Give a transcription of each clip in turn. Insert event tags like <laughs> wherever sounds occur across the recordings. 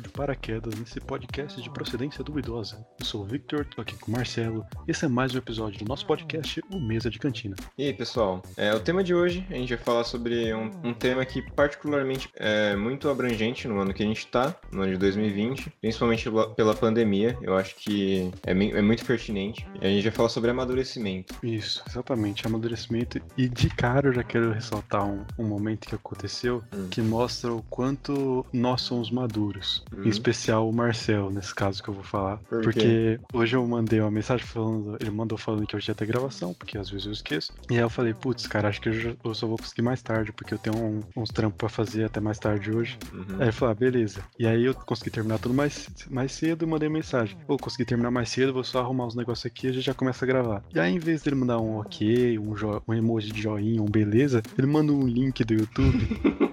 caiu de paraquedas nesse podcast de procedência duvidosa. Eu sou o Victor, tô aqui com o Marcelo. Esse é mais um episódio do nosso podcast, o Mesa de Cantina. E aí, pessoal? É, o tema de hoje a gente vai falar sobre um, um tema que particularmente é muito abrangente no ano que a gente tá, no ano de 2020, principalmente pela pandemia. Eu acho que é, é muito pertinente. E a gente vai falar sobre amadurecimento. Isso, exatamente, amadurecimento. E de cara eu já quero ressaltar um, um momento que aconteceu hum. que mostra o quanto nós somos maduros. Hum. Em especial o Marcel, nesse caso que eu vou falar. Por porque hoje eu mandei uma mensagem falando, ele mandou falando que hoje ia ter gravação, porque às vezes eu esqueço. E aí eu falei, putz, cara, acho que eu, eu só vou conseguir mais tarde, porque eu tenho um, uns trampos pra fazer até mais tarde hoje. Uhum. Aí ele falou, ah, beleza. E aí eu consegui terminar tudo mais, mais cedo e mandei mensagem. Vou consegui terminar mais cedo, vou só arrumar os negócios aqui e a gente já começa a gravar. E aí, em vez dele mandar um ok, um, um emoji de joinha, um beleza, ele manda um link do YouTube.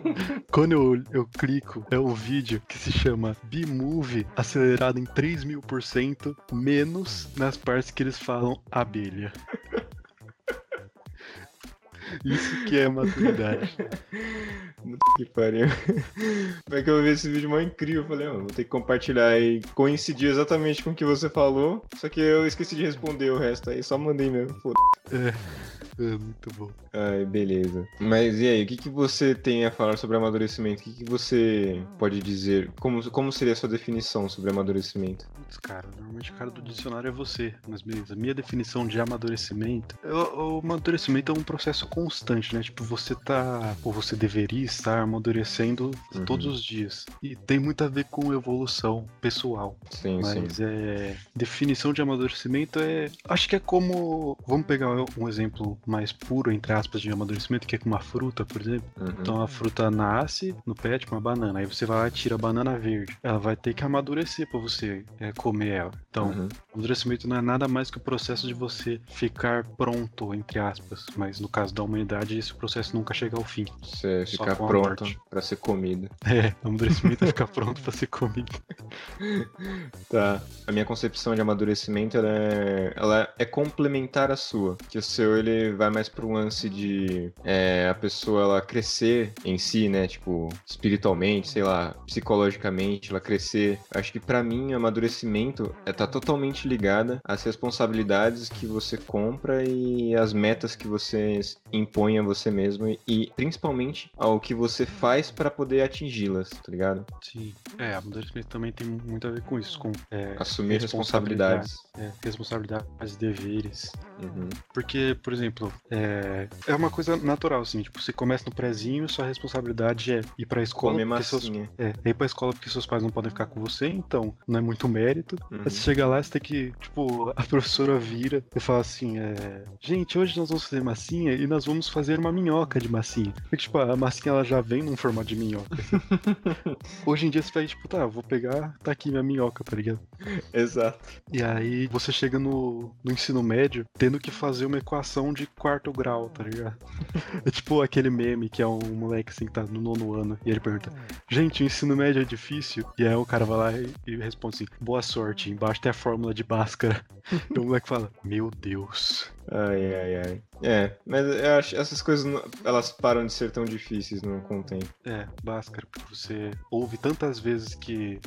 <laughs> Quando eu, eu clico, é um vídeo que se chama B-Movie acelerado em 3 mil por cento, menos nas partes que eles falam abelha. Isso que é maturidade. <laughs> que pariu. Como é que eu vi esse vídeo mais incrível? Eu falei, oh, vou ter que compartilhar e coincidir exatamente com o que você falou. Só que eu esqueci de responder o resto aí, só mandei mesmo. Foda. É. É muito bom. Ai, beleza. Mas e aí, o que, que você tem a falar sobre amadurecimento? O que, que você pode dizer? Como, como seria a sua definição sobre amadurecimento? Putz, cara, normalmente o cara do dicionário é você, mas beleza. Minha definição de amadurecimento. O, o amadurecimento é um processo constante, né? Tipo, você tá. Ou você deveria estar amadurecendo uhum. todos os dias. E tem muito a ver com evolução pessoal. Sim, mas sim. é. Definição de amadurecimento é. Acho que é como. Vamos pegar um exemplo mais puro, entre aspas, de amadurecimento, que é com uma fruta, por exemplo. Uhum. Então a fruta nasce no pé, tipo uma banana. Aí você vai lá e tira a banana verde. Ela vai ter que amadurecer para você é, comer ela. Então, uhum. amadurecimento não é nada mais que o processo de você ficar pronto, entre aspas. Mas no caso da humanidade, esse processo nunca chega ao fim. Você ficar pronto para ser comida. <laughs> É, amadurecimento é ficar pronto para ser comida. <laughs> tá. A minha concepção de amadurecimento ela é, ela é complementar a sua. Que o seu ele vai mais pro lance de é, a pessoa ela crescer em si, né? Tipo, espiritualmente, sei lá, psicologicamente, ela crescer. Acho que para mim, amadurecimento é tá totalmente ligada às responsabilidades que você compra e às metas que você impõe a você mesmo e principalmente ao que você faz para poder atingi-las, tá ligado? Sim. É, amadurecimento também tem muito a ver com isso, com é, assumir responsabilidades. É, responsabilidades, deveres. Uhum. Porque, por exemplo, é, é uma coisa natural, assim, tipo, você começa no prézinho, sua responsabilidade é ir pra escola. Comer massinha. Seus, é, é, ir pra escola porque seus pais não podem ficar com você, então não é muito mérito. Uhum. Aí você chega lá, você tem que, tipo, <laughs> a professora vira e fala assim, é, gente, hoje nós vamos fazer massinha e nós vamos fazer uma minhoca de massinha. Porque, tipo, a massinha ela já vem num formato de minhoca. <laughs> Hoje em dia você vai, tipo, tá, vou pegar, tá aqui minha minhoca, tá ligado? Exato. E aí você chega no, no ensino médio tendo que fazer uma equação de quarto grau, tá ligado? É tipo aquele meme que é um moleque assim que tá no nono ano e ele pergunta: Gente, o ensino médio é difícil? E aí o cara vai lá e, e responde assim: Boa sorte, embaixo tem a fórmula de Bhaskara. <laughs> e o moleque fala: Meu Deus. Ai, ai, ai. É, mas eu acho essas coisas elas param de ser tão difíceis no, com o tempo. É, Bhaskara, porque você ouve tantas vezes que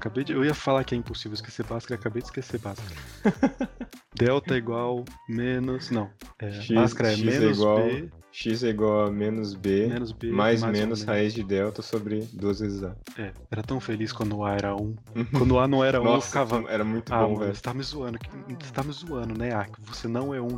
acabei de. Eu ia falar que é impossível esquecer Bhaskara, acabei de esquecer Bhaskara. <laughs> Delta é igual menos. Não. É, X, Bhaskara é X é menos igual, B. X é igual a menos B, menos B mais, mais menos raiz de delta sobre 2 vezes A. É, era tão feliz quando o A era 1. quando o A não era 1, eu ficava. Era muito ah, bom, velho. Você tá me zoando. Você tá me zoando, né, A? Que você não é 1.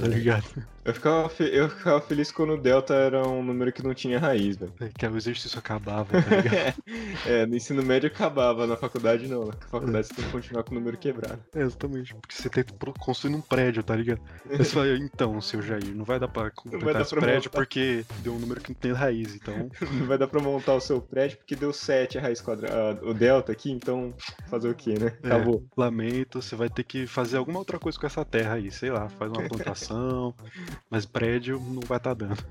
tá ligado? Eu ficava, fe... eu ficava feliz quando o delta era um número que não tinha raiz, velho. É, que o exercício acabava, tá ligado? <laughs> é, no ensino médio acabava, na faculdade não. Na faculdade você tem que continuar com o número quebrado. É, exatamente. Porque você tem que construir um prédio, tá ligado? Aí você fala, <laughs> então, seu Jair, não vai dar pra completar esse prédio montar... porque deu um número que não tem raiz, então. <laughs> não vai dar pra montar o seu prédio porque deu 7 a raiz quadrada. O delta aqui, então fazer o quê, né? É, Acabou. É, lamento, você vai ter que fazer alguma outra coisa com essa terra aí, sei lá, faz uma plantação, <laughs> mas prédio não vai estar tá dando.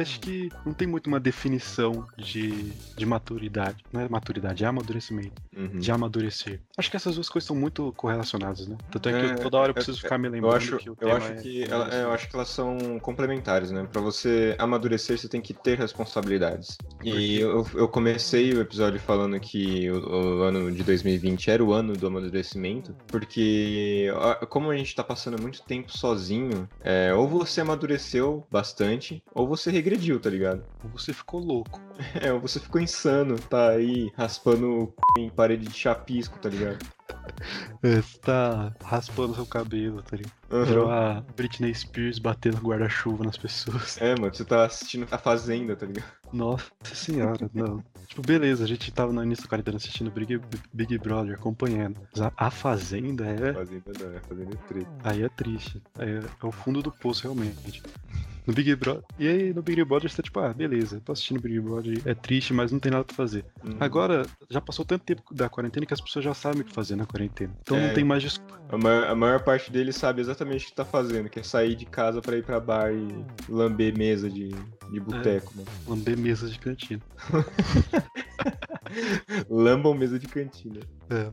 acho que não tem muito uma definição de, de maturidade. Não é maturidade, é amadurecimento. Uhum. De amadurecer. Acho que essas duas coisas estão muito correlacionadas, né? Tanto é que é, toda hora eu preciso é, ficar me lembrando eu acho, que o eu acho é que ela, é, eu acho que elas são complementares, né? Pra você amadurecer, você tem que ter responsabilidades. E eu, eu comecei o episódio falando que o, o, ano de 2020 era o ano do amadurecimento, porque como a gente tá passando muito tempo sozinho, é, ou você amadureceu bastante, ou você regrediu, tá ligado? Ou você ficou louco. <laughs> É, ou você ficou insano, tá aí raspando o c... em parede de chapisco, tá ligado? <laughs> É, você tá raspando seu cabelo, tá ligado? Uhum. Virou a Britney Spears batendo guarda-chuva nas pessoas. É, mano, você tá assistindo a Fazenda, tá ligado? Nossa senhora, não. tipo, beleza, a gente tava no início do quarentena assistindo Big, Big Brother, acompanhando. Mas a, Fazenda é. Fazenda não, a Fazenda é triste. Aí é triste. Aí é, é o fundo do poço, realmente no Big Brother. E aí no Big Brother você tá tipo, ah, beleza, tô assistindo Big Brother, é triste, mas não tem nada pra fazer. Uhum. Agora, já passou tanto tempo da quarentena que as pessoas já sabem o que fazer na quarentena. Então é, não tem mais desculpa. A maior, a maior, parte deles sabe exatamente o que tá fazendo, que é sair de casa pra ir pra bar e lamber mesa de, de boteco, é? Lamber mesa de cantina. <laughs> Lambam mesa de cantina. É.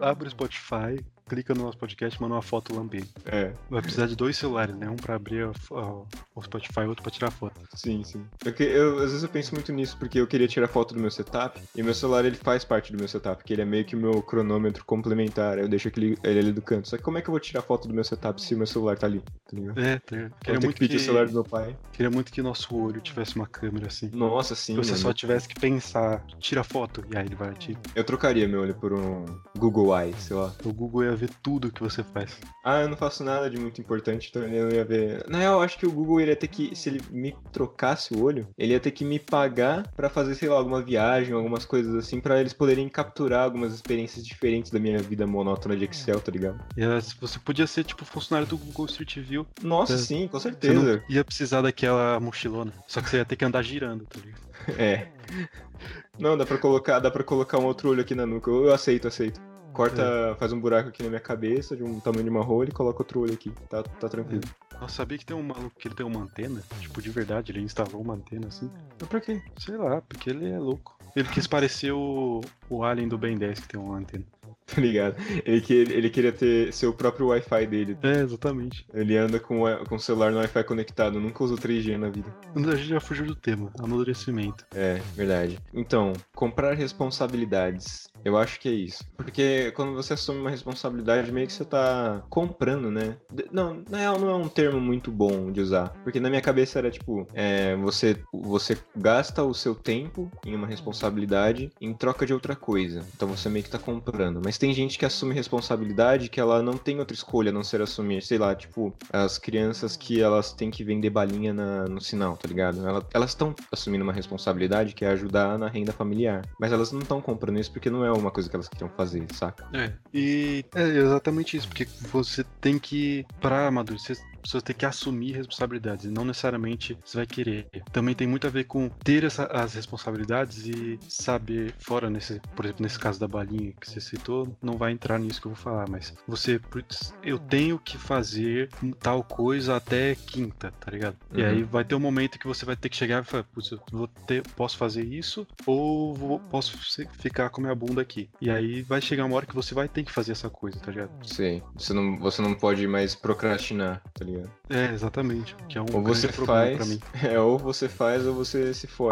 Abre o Spotify, clica no nosso podcast e manda uma foto lambendo. É. Vai precisar de dois celulares, né? Um pra abrir o Spotify e outro pra tirar foto. Sim, sim. Porque eu, às vezes eu penso muito nisso, porque eu queria tirar foto do meu setup, e meu celular ele faz parte do meu setup, porque ele é meio que o meu cronômetro complementar. Eu deixo aquele, ele ali do canto. Só que como é que eu vou tirar foto do meu setup se o meu celular tá ali? Tá ligado? É, tá. Queria muito que pedir que... o celular do meu pai. Queria muito que nosso olho tivesse uma câmera assim. Nossa, sim. Que você só tivesse que pensar, tira foto, e aí ele vai te. Eu trocaria meu olho por um Google Eye, sei lá. O Google ia ver tudo que você faz. Ah, eu não faço nada de muito importante, então eu não ia ver. Na real, eu acho que o Google iria ter que, se ele me trocasse o olho, ele ia ter que me pagar para fazer, sei lá, alguma viagem, algumas coisas assim, para eles poderem capturar algumas experiências diferentes da minha vida monótona de Excel, tá ligado? E você podia ser, tipo, funcionário do Google Street View. Nossa, você, sim, com certeza. Ia precisar daquela mochilona. Só que você ia ter que andar girando, tá ligado? <laughs> É. Não, dá pra colocar, dá pra colocar um outro olho aqui na nuca. Eu aceito, aceito. Corta, é. faz um buraco aqui na minha cabeça, de um tamanho de uma rola e coloca outro olho aqui. Tá, tá tranquilo. É. Nossa, sabia que tem um maluco que ele tem uma antena? Tipo, de verdade, ele instalou uma antena assim. Mas pra quê? Sei lá, porque ele é louco. Ele quis parecer o, o Alien do Ben 10 que tem uma antena. Tá ligado? Ele, que, ele queria ter seu próprio Wi-Fi dele. É, exatamente. Ele anda com, com o celular no Wi-Fi conectado, nunca usou 3G na vida. A gente já fugiu do tema, amadurecimento. É, verdade. Então, comprar responsabilidades. Eu acho que é isso. Porque quando você assume uma responsabilidade, meio que você tá comprando, né? Não, na real não é um termo muito bom de usar. Porque na minha cabeça era tipo, é, você, você gasta o seu tempo em uma responsabilidade em troca de outra coisa. Então você meio que tá comprando. Mas tem gente que assume responsabilidade que ela não tem outra escolha a não ser assumir. Sei lá, tipo, as crianças que elas têm que vender balinha na, no sinal, tá ligado? Elas estão assumindo uma responsabilidade que é ajudar na renda familiar. Mas elas não estão comprando isso porque não é uma coisa que elas queriam fazer, saca? É. E é exatamente isso, porque você tem que, pra amadurecer, pessoas têm que assumir responsabilidades, e não necessariamente você vai querer. Também tem muito a ver com ter essa, as responsabilidades e saber, fora nesse, por exemplo, nesse caso da balinha que você citou, não vai entrar nisso que eu vou falar, mas você, eu tenho que fazer tal coisa até quinta, tá ligado? Uhum. E aí vai ter um momento que você vai ter que chegar e falar, putz, eu vou ter, posso fazer isso ou vou, posso ficar com minha bunda aqui. E aí vai chegar uma hora que você vai ter que fazer essa coisa, tá ligado? Sim, você não, você não pode mais procrastinar, tá ligado? Ligado? É, exatamente. Que é um ou você faz, pra mim. <laughs> É, ou você faz ou você se for.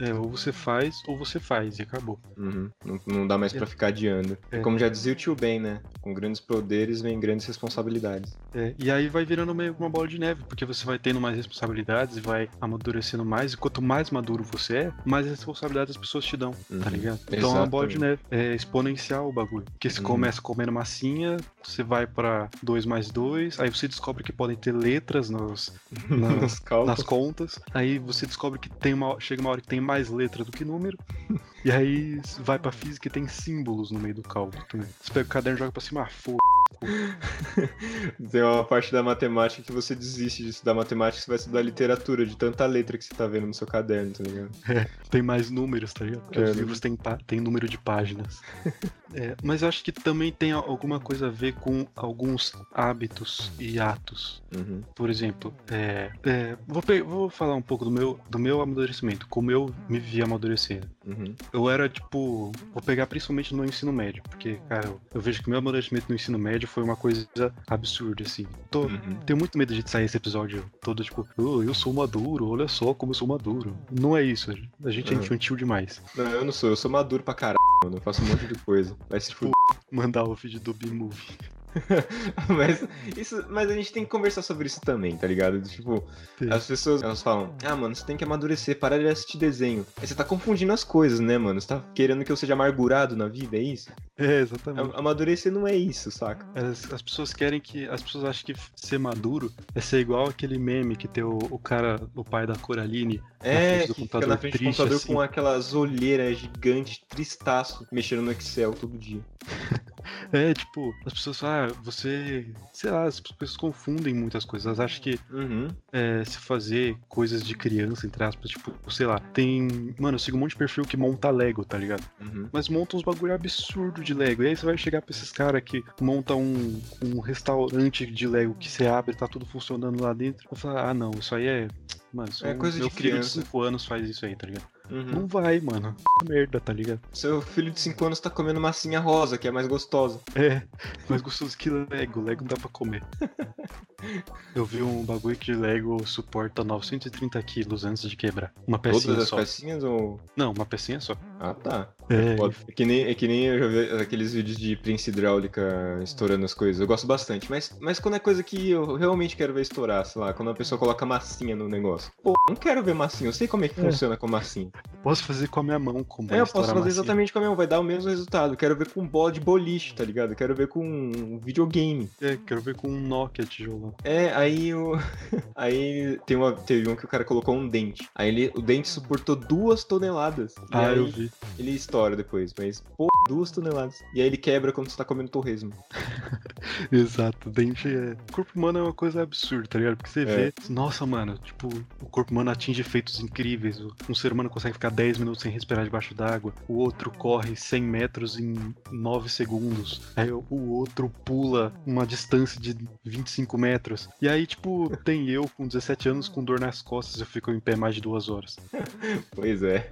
É, ou você faz ou você faz e acabou. Uhum. Não, não, dá mais é. para ficar adiando. É. Como já dizia o tio Ben, né? Com grandes poderes vem grandes responsabilidades. É, e aí vai virando meio uma bola de neve, porque você vai tendo mais responsabilidades e vai amadurecendo mais, e quanto mais maduro você é, mais responsabilidades as pessoas te dão, tá uhum. tá ligado? Então é uma bola de neve, é exponencial o bagulho. Porque você uhum. começa comendo massinha, você vai para 2 mais 2, aí você descobre que podem ter letras nos, <laughs> nas, nas contas, aí você descobre que tem uma, chega uma hora que tem mais letra do que número. <laughs> e aí vai pra física e tem símbolos no meio do cálculo também. Você pega o caderno e joga pra cima, ah, foda. <laughs> Tem uma parte da matemática que você desiste de estudar matemática, você vai estudar literatura, de tanta letra que você tá vendo no seu caderno, tá ligado? É, tem mais números, tá ligado? Porque é, os né? livros têm, tem número de páginas. <laughs> é, mas eu acho que também tem alguma coisa a ver com alguns hábitos e atos. Uhum. Por exemplo, é, é, vou, vou falar um pouco do meu, do meu amadurecimento, como eu me vi amadurecendo. Uhum. Eu era, tipo, vou pegar principalmente no ensino médio, porque, cara, eu vejo que meu amadurecimento no ensino médio foi uma coisa absurda, assim. Tô, uhum. Tenho muito medo de sair esse episódio todo, tipo, oh, eu sou maduro, olha só como eu sou maduro. Não é isso, a gente é uhum. infantil demais. Não, eu não sou, eu sou maduro pra caralho, mano. Eu faço um monte de coisa. Vai se fuder. Mandar o vídeo do B-Movie. <laughs> mas, isso, mas a gente tem que conversar sobre isso também, tá ligado? Tipo, Sim. as pessoas elas falam, ah, mano, você tem que amadurecer, parar de assistir desenho. Aí você tá confundindo as coisas, né, mano? Você tá querendo que eu seja amargurado na vida, é isso? É, exatamente. Amadurecer não é isso, saca? As, as pessoas querem que. As pessoas acham que ser maduro é ser igual aquele meme que tem o, o cara, o pai da Coraline. É, na frente do computador, na frente triste, do computador assim. com aquelas olheiras gigantes, tristaço, mexendo no Excel todo dia. <laughs> <laughs> É, tipo, as pessoas falam, ah, você. Sei lá, as pessoas confundem muitas coisas. Elas acham que uhum. é, se fazer coisas de criança, entre aspas, tipo, sei lá, tem. Mano, eu sigo um monte de perfil que monta Lego, tá ligado? Uhum. Mas monta uns bagulho absurdo de Lego. E aí você vai chegar pra esses caras que montam um, um restaurante de Lego que você abre, tá tudo funcionando lá dentro. Eu falar, ah, não, isso aí é. Mano, é coisa de criança. de 5 anos faz isso aí, tá ligado? Uhum. Não vai, mano. Merda, tá ligado? Seu filho de 5 anos tá comendo massinha rosa, que é mais gostosa. É, mais gostoso que Lego. Lego não dá pra comer. <laughs> Eu vi um bagulho que Lego suporta 930 quilos antes de quebrar. Uma pecinha Todas só. as pecinhas ou. Não, uma pecinha só. Ah, tá. É, é que, nem, é que nem eu já vi aqueles vídeos de prensa hidráulica estourando as coisas. Eu gosto bastante. Mas, mas quando é coisa que eu realmente quero ver estourar, sei lá, quando a pessoa coloca massinha no negócio. Pô, não quero ver massinha. Eu sei como é que é. funciona com massinha. Posso fazer com a minha mão como É, eu posso fazer exatamente com a minha mão, vai dar o mesmo resultado. Quero ver com bola de boliche, tá ligado? Quero ver com um videogame. É, quero ver com um Nokia tijolo. É, aí o. <laughs> aí tem uma, teve um que o cara colocou um dente. Aí ele, o dente suportou duas toneladas. Ah, eu vi. Ele estoura depois, mas, pô, duas toneladas. E aí ele quebra quando você tá comendo torresmo. <laughs> Exato, dente é. O corpo humano é uma coisa absurda, tá ligado? Porque você é. vê, nossa, mano, tipo, o corpo humano atinge efeitos incríveis. Um ser humano consegue ficar 10 minutos sem respirar debaixo d'água, o outro corre 100 metros em 9 segundos, aí o outro pula uma distância de 25 metros. E aí, tipo, tem eu com 17 anos com dor nas costas, eu fico em pé mais de duas horas. <laughs> pois é.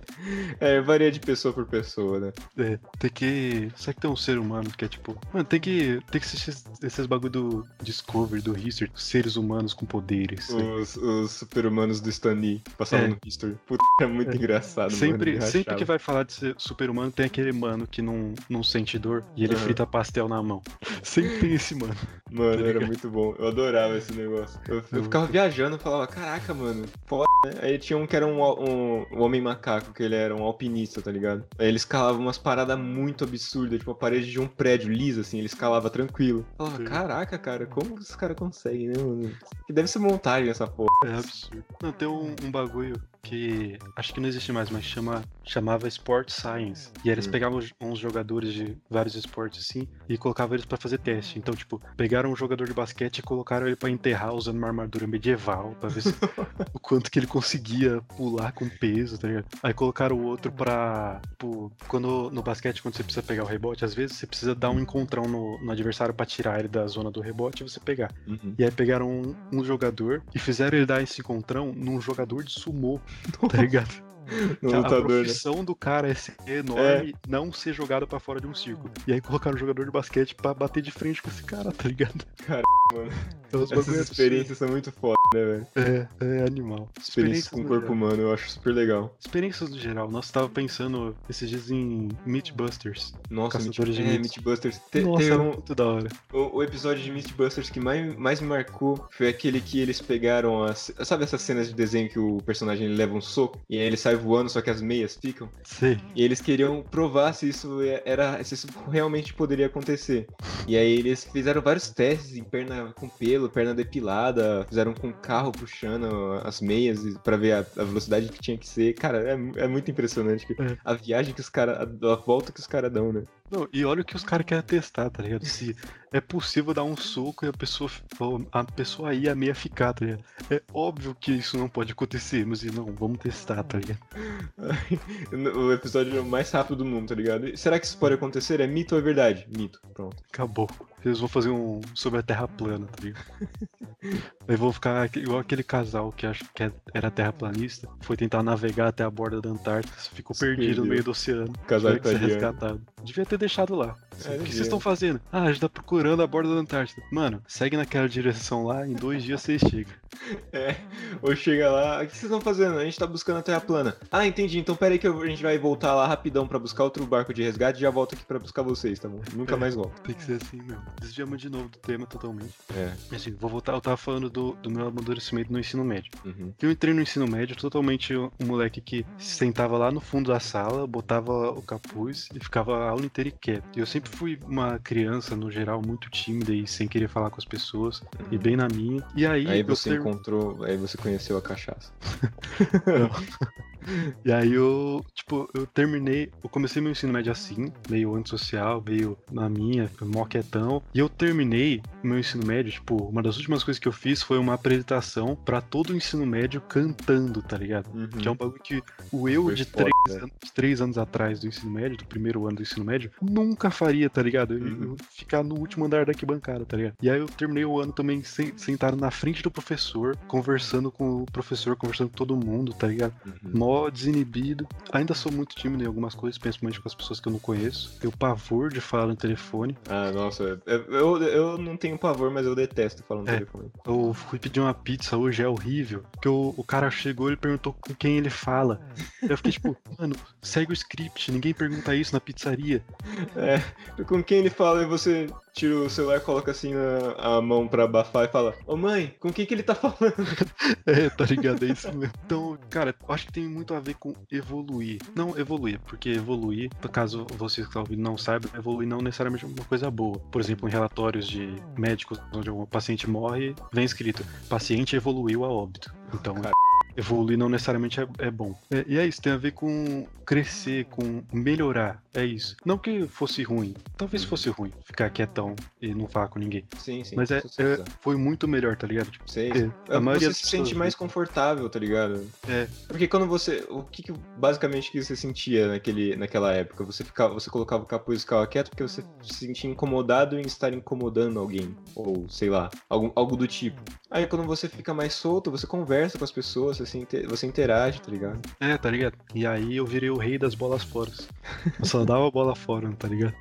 É, varia de pessoa por pessoa, né? É, tem que. Será que tem um ser humano que é tipo. Mano, tem que. Tem que assistir esses bagulho do Discovery, do History, seres humanos com poderes. Os, os super-humanos do Stan Lee passando é. no History. Puta, é muito é. engraçado, sempre, mano, Sempre que vai falar de ser super-humano, tem aquele mano que não, não sente dor e ele uhum. frita pastel na mão. <laughs> Sempre tem esse mano. Mano, tá era muito bom. Eu adorava esse negócio. Eu, eu ficava viajando e falava, caraca, mano, foda, né? Aí tinha um que era um, um, um, homem macaco, que ele era um alpinista, tá ligado? Aí ele escalava umas paradas muito absurdas, tipo a parede de um prédio lisa, assim, ele escalava tranquilo. Eu falava, caraca, cara, como esses caras conseguem, né, mano? Que deve ser montagem essa porra. É absurdo. Não, tem um, um bagulho que acho que não existe mais, mas chama, chamava Sport Science. E eles hum. pegavam uns jogadores de vários esportes assim e colocavam eles para fazer teste. Então, tipo, pegaram um jogador de basquete e colocaram ele para enterrar usando uma armadura medieval para ver se, <laughs> o quanto que ele conseguia pular com peso, tá ligado? Aí colocaram o outro pra. Tipo, quando no basquete, quando você precisa pegar o rebote, às vezes você precisa dar um encontrão no, no adversário para tirar ele da zona do rebote e você pegar. Uhum. E aí pegaram um, um jogador e fizeram ele dar esse encontrão num jogador de sumô tá ligado? No a lutador, né? profissão né? do cara é ser enorme, é. não ser jogado para fora de um círculo. E aí colocaram o jogador de basquete para bater de frente com esse cara, tá ligado? Cara, mano. <laughs> Então, Essas experiências são muito foda, né, velho? É, é animal. Experiências com o corpo geral. humano, eu acho super legal. Experiências no geral. Nossa, tava pensando esses dias em Mythbusters. Nossa, Caçadores Meat, de é, Mythbusters. Te, Nossa, tem um, muito da hora. O, o, episódio de Mythbusters que mais, mais me marcou foi aquele que eles pegaram as... Sabe essas cenas de desenho que o personagem leva um soco e aí ele sai voando, só que as meias ficam? Sim. E eles queriam provar se isso era... se isso realmente poderia acontecer. E aí eles fizeram vários testes em perna com pelo, perna depilada, fizeram com carro puxando as meias para ver a, a, velocidade que tinha que ser. Cara, é, é muito impressionante é. a viagem que os caras, a, volta que os caras dão, né? Não, e olha o que os caras querem testar, tá ligado? Se é possível dar um soco e a pessoa, a pessoa aí a meia ficar, tá ligado? É óbvio que isso não pode acontecer, mas não, vamos testar, tá ligado? <laughs> o episódio mais rápido do mundo, tá ligado? Será que isso pode acontecer? É mito ou é verdade? Mito, pronto. Acabou. Eles vão fazer um sobre a Terra plana, tá ligado? Eu vou ficar igual aquele casal que acho que era terraplanista, foi tentar navegar até a borda da Antártica, ficou perdido no meio do oceano. Casal italiano. resgatado. Devia ter deixado lá. É, o que vocês estão fazendo? Ah, a gente tá procurando a borda da Antártida. Mano, segue naquela direção lá, em dois dias você chega. É, ou chega lá, o que vocês estão fazendo? A gente tá buscando a Terra plana. Ah, entendi, então pera aí que a gente vai voltar lá rapidão pra buscar outro barco de resgate e já volto aqui pra buscar vocês, tá bom? Nunca é, mais volto. Tem que ser assim mesmo. Desviamos de novo do tema totalmente. É. Assim, vou voltar, eu tava falando do, do meu amadurecimento no ensino médio. Uhum. Eu entrei no ensino médio totalmente um moleque que sentava lá no fundo da sala, botava o capuz e ficava a aula inteira quieto. E eu sempre fui uma criança, no geral, muito tímida e sem querer falar com as pessoas, uhum. e bem na minha. E aí. Aí você ter... encontrou, aí você conheceu a cachaça. <laughs> E aí eu, tipo, eu terminei, eu comecei meu ensino médio assim, meio antissocial, meio na minha, mó quietão. E eu terminei meu ensino médio, tipo, uma das últimas coisas que eu fiz foi uma apresentação para todo o ensino médio cantando, tá ligado? Uhum. Que é um bagulho que o eu de três, foda, anos, três anos atrás do ensino médio, do primeiro ano do ensino médio, nunca faria, tá ligado? Eu, uhum. eu ficar no último andar da arquibancada, tá ligado? E aí eu terminei o ano também sentado na frente do professor, conversando com o professor, conversando com todo mundo, tá ligado? Uhum. Mó desinibido. Ainda sou muito tímido em algumas coisas, principalmente com as pessoas que eu não conheço. Tenho pavor de falar no telefone. Ah, nossa. Eu, eu não tenho pavor, mas eu detesto falar no é, telefone. Eu fui pedir uma pizza hoje, é horrível. Porque o, o cara chegou e perguntou com quem ele fala. Eu fiquei tipo, mano, segue o script, ninguém pergunta isso na pizzaria. É, com quem ele fala e você tira o celular, coloca assim a, a mão pra abafar e fala: Ô mãe, com quem que ele tá falando? <laughs> é, tá ligado? É isso mesmo. Então, cara, acho que tem muito a ver com evoluir. Não evoluir, porque evoluir, caso vocês que estão ouvindo não saibam, evoluir não necessariamente é uma coisa boa. Por exemplo, em relatórios de médicos onde um paciente morre, vem escrito: paciente evoluiu a óbito. Então, cara evoluir não necessariamente é, é bom. É, e é isso, tem a ver com crescer, com melhorar. É isso. Não que fosse ruim. Talvez uhum. fosse ruim ficar quietão e não falar com ninguém. Sim, sim. Mas é, é foi muito melhor, tá ligado? Tipo, Sei. A maioria você se sente mais confortável, tá ligado? É. Porque quando você. O que, que basicamente que você sentia naquele, naquela época? Você ficava, você colocava o capuz e ficava quieto porque você se sentia incomodado em estar incomodando alguém. Ou sei lá, algo, algo do tipo. Aí quando você fica mais solto, você conversa com as pessoas, você, inter... você interage, tá ligado? É, tá ligado? E aí eu virei o rei das bolas fora. <laughs> Só dava a bola fora, tá ligado?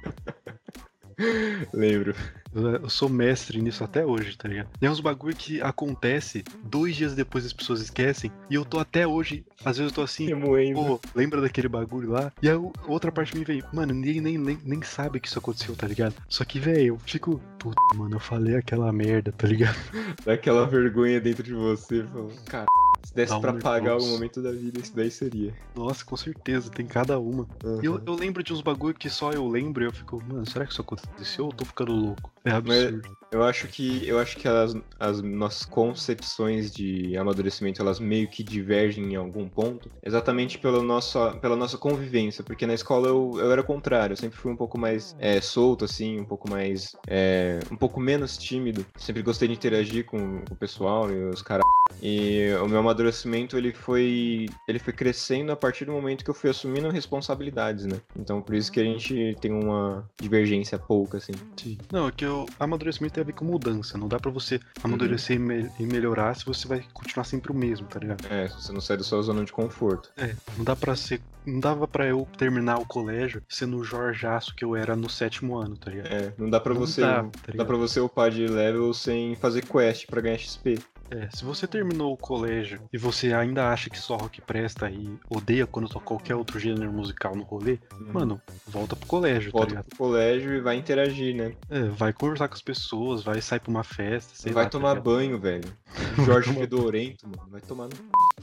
<laughs> Lembro. Eu sou mestre nisso até hoje, tá ligado? Tem uns bagulho que acontece dois dias depois as pessoas esquecem e eu tô até hoje, às vezes eu tô assim, pô, lembra daquele bagulho lá? E a outra parte de mim vem, mano, ninguém nem, nem, nem sabe que isso aconteceu, tá ligado? Só que, velho, eu fico, puta, mano, eu falei aquela merda, tá ligado? <laughs> Daquela vergonha dentro de você, cara. Se desse pra pagar algum momento da vida, isso daí seria. Nossa, com certeza, tem cada uma. Uhum. Eu, eu lembro de uns bagulho que só eu lembro e eu fico, mano, será que isso aconteceu ou eu tô ficando louco? É absurdo. Mas eu acho que eu acho que as, as nossas concepções de amadurecimento elas meio que divergem em algum ponto, exatamente pela nossa, pela nossa convivência, porque na escola eu, eu era o contrário, eu sempre fui um pouco mais é, solto, assim, um pouco mais. É, um pouco menos tímido. Sempre gostei de interagir com, com o pessoal e os caras. E o meu amadurecimento ele foi ele foi crescendo a partir do momento que eu fui assumindo responsabilidades, né? Então por isso que a gente tem uma divergência pouca assim. Sim. Não, é que o amadurecimento tem a ver com mudança, não dá para você amadurecer uhum. e, me e, melhorar se você vai continuar sempre o mesmo, tá ligado? É, se você não sai da sua zona de conforto. É, não dá para ser não dava para eu terminar o colégio sendo o Jorjaço que eu era no sétimo ano, tá ligado? É, não dá para você, dá, tá dá para você upar de level sem fazer quest para ganhar XP. É, se você terminou o colégio e você ainda acha que só rock presta e odeia quando toca qualquer outro gênero musical no rolê, hum. mano, volta pro colégio, volta tá ligado? pro colégio e vai interagir, né? É, vai conversar com as pessoas, vai sair pra uma festa, sei vai lá, tá tomar tá banho, velho. <laughs> Jorge Fedorento, mano, vai tomar no...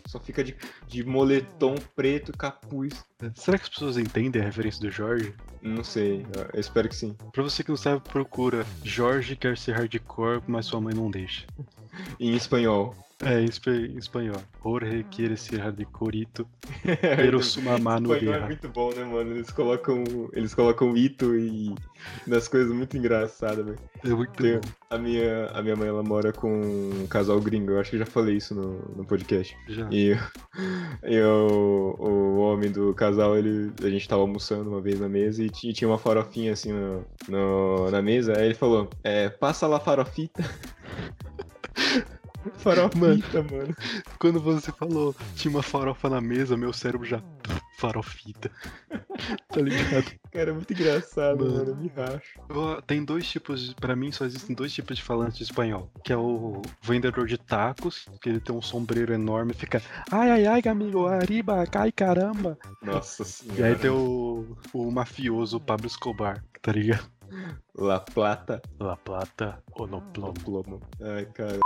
Só fica de, de moletom preto, capuz. É, será que as pessoas entendem a referência do Jorge? Não sei, eu espero que sim. Pra você que não sabe, procura Jorge quer ser hardcore, mas sua mãe não deixa em espanhol. É, em, espanhol. Jorge quiere ser hardcoreito, <laughs> pero su mamá no Espanhol é muito bom, né, mano? Eles colocam, eles colocam Ito e nas coisas muito engraçadas, velho. É muito Tem, bom. A minha, a minha mãe, ela mora com um casal gringo, eu acho que já falei isso no, no podcast. Já. E, <laughs> e o, o homem do casal, ele, a gente tava almoçando uma vez na mesa e tinha uma farofinha assim no, no na mesa, aí ele falou, é, passa lá farofita. <laughs> Farofita, mano. Quando você falou tinha uma farofa na mesa, meu cérebro já. Farofita. <laughs> tá ligado? Cara, é muito engraçado, mano. mano me racho. Tem dois tipos, de, pra mim só existem dois tipos de falantes de espanhol. Que é o vendedor de tacos, que ele tem um sombreiro enorme e fica. Ai, ai, ai, amigo, arriba, cai caramba. Nossa senhora. E aí tem o, o mafioso Pablo Escobar, tá ligado? La Plata. La Plata ou no plomo. Ai, cara.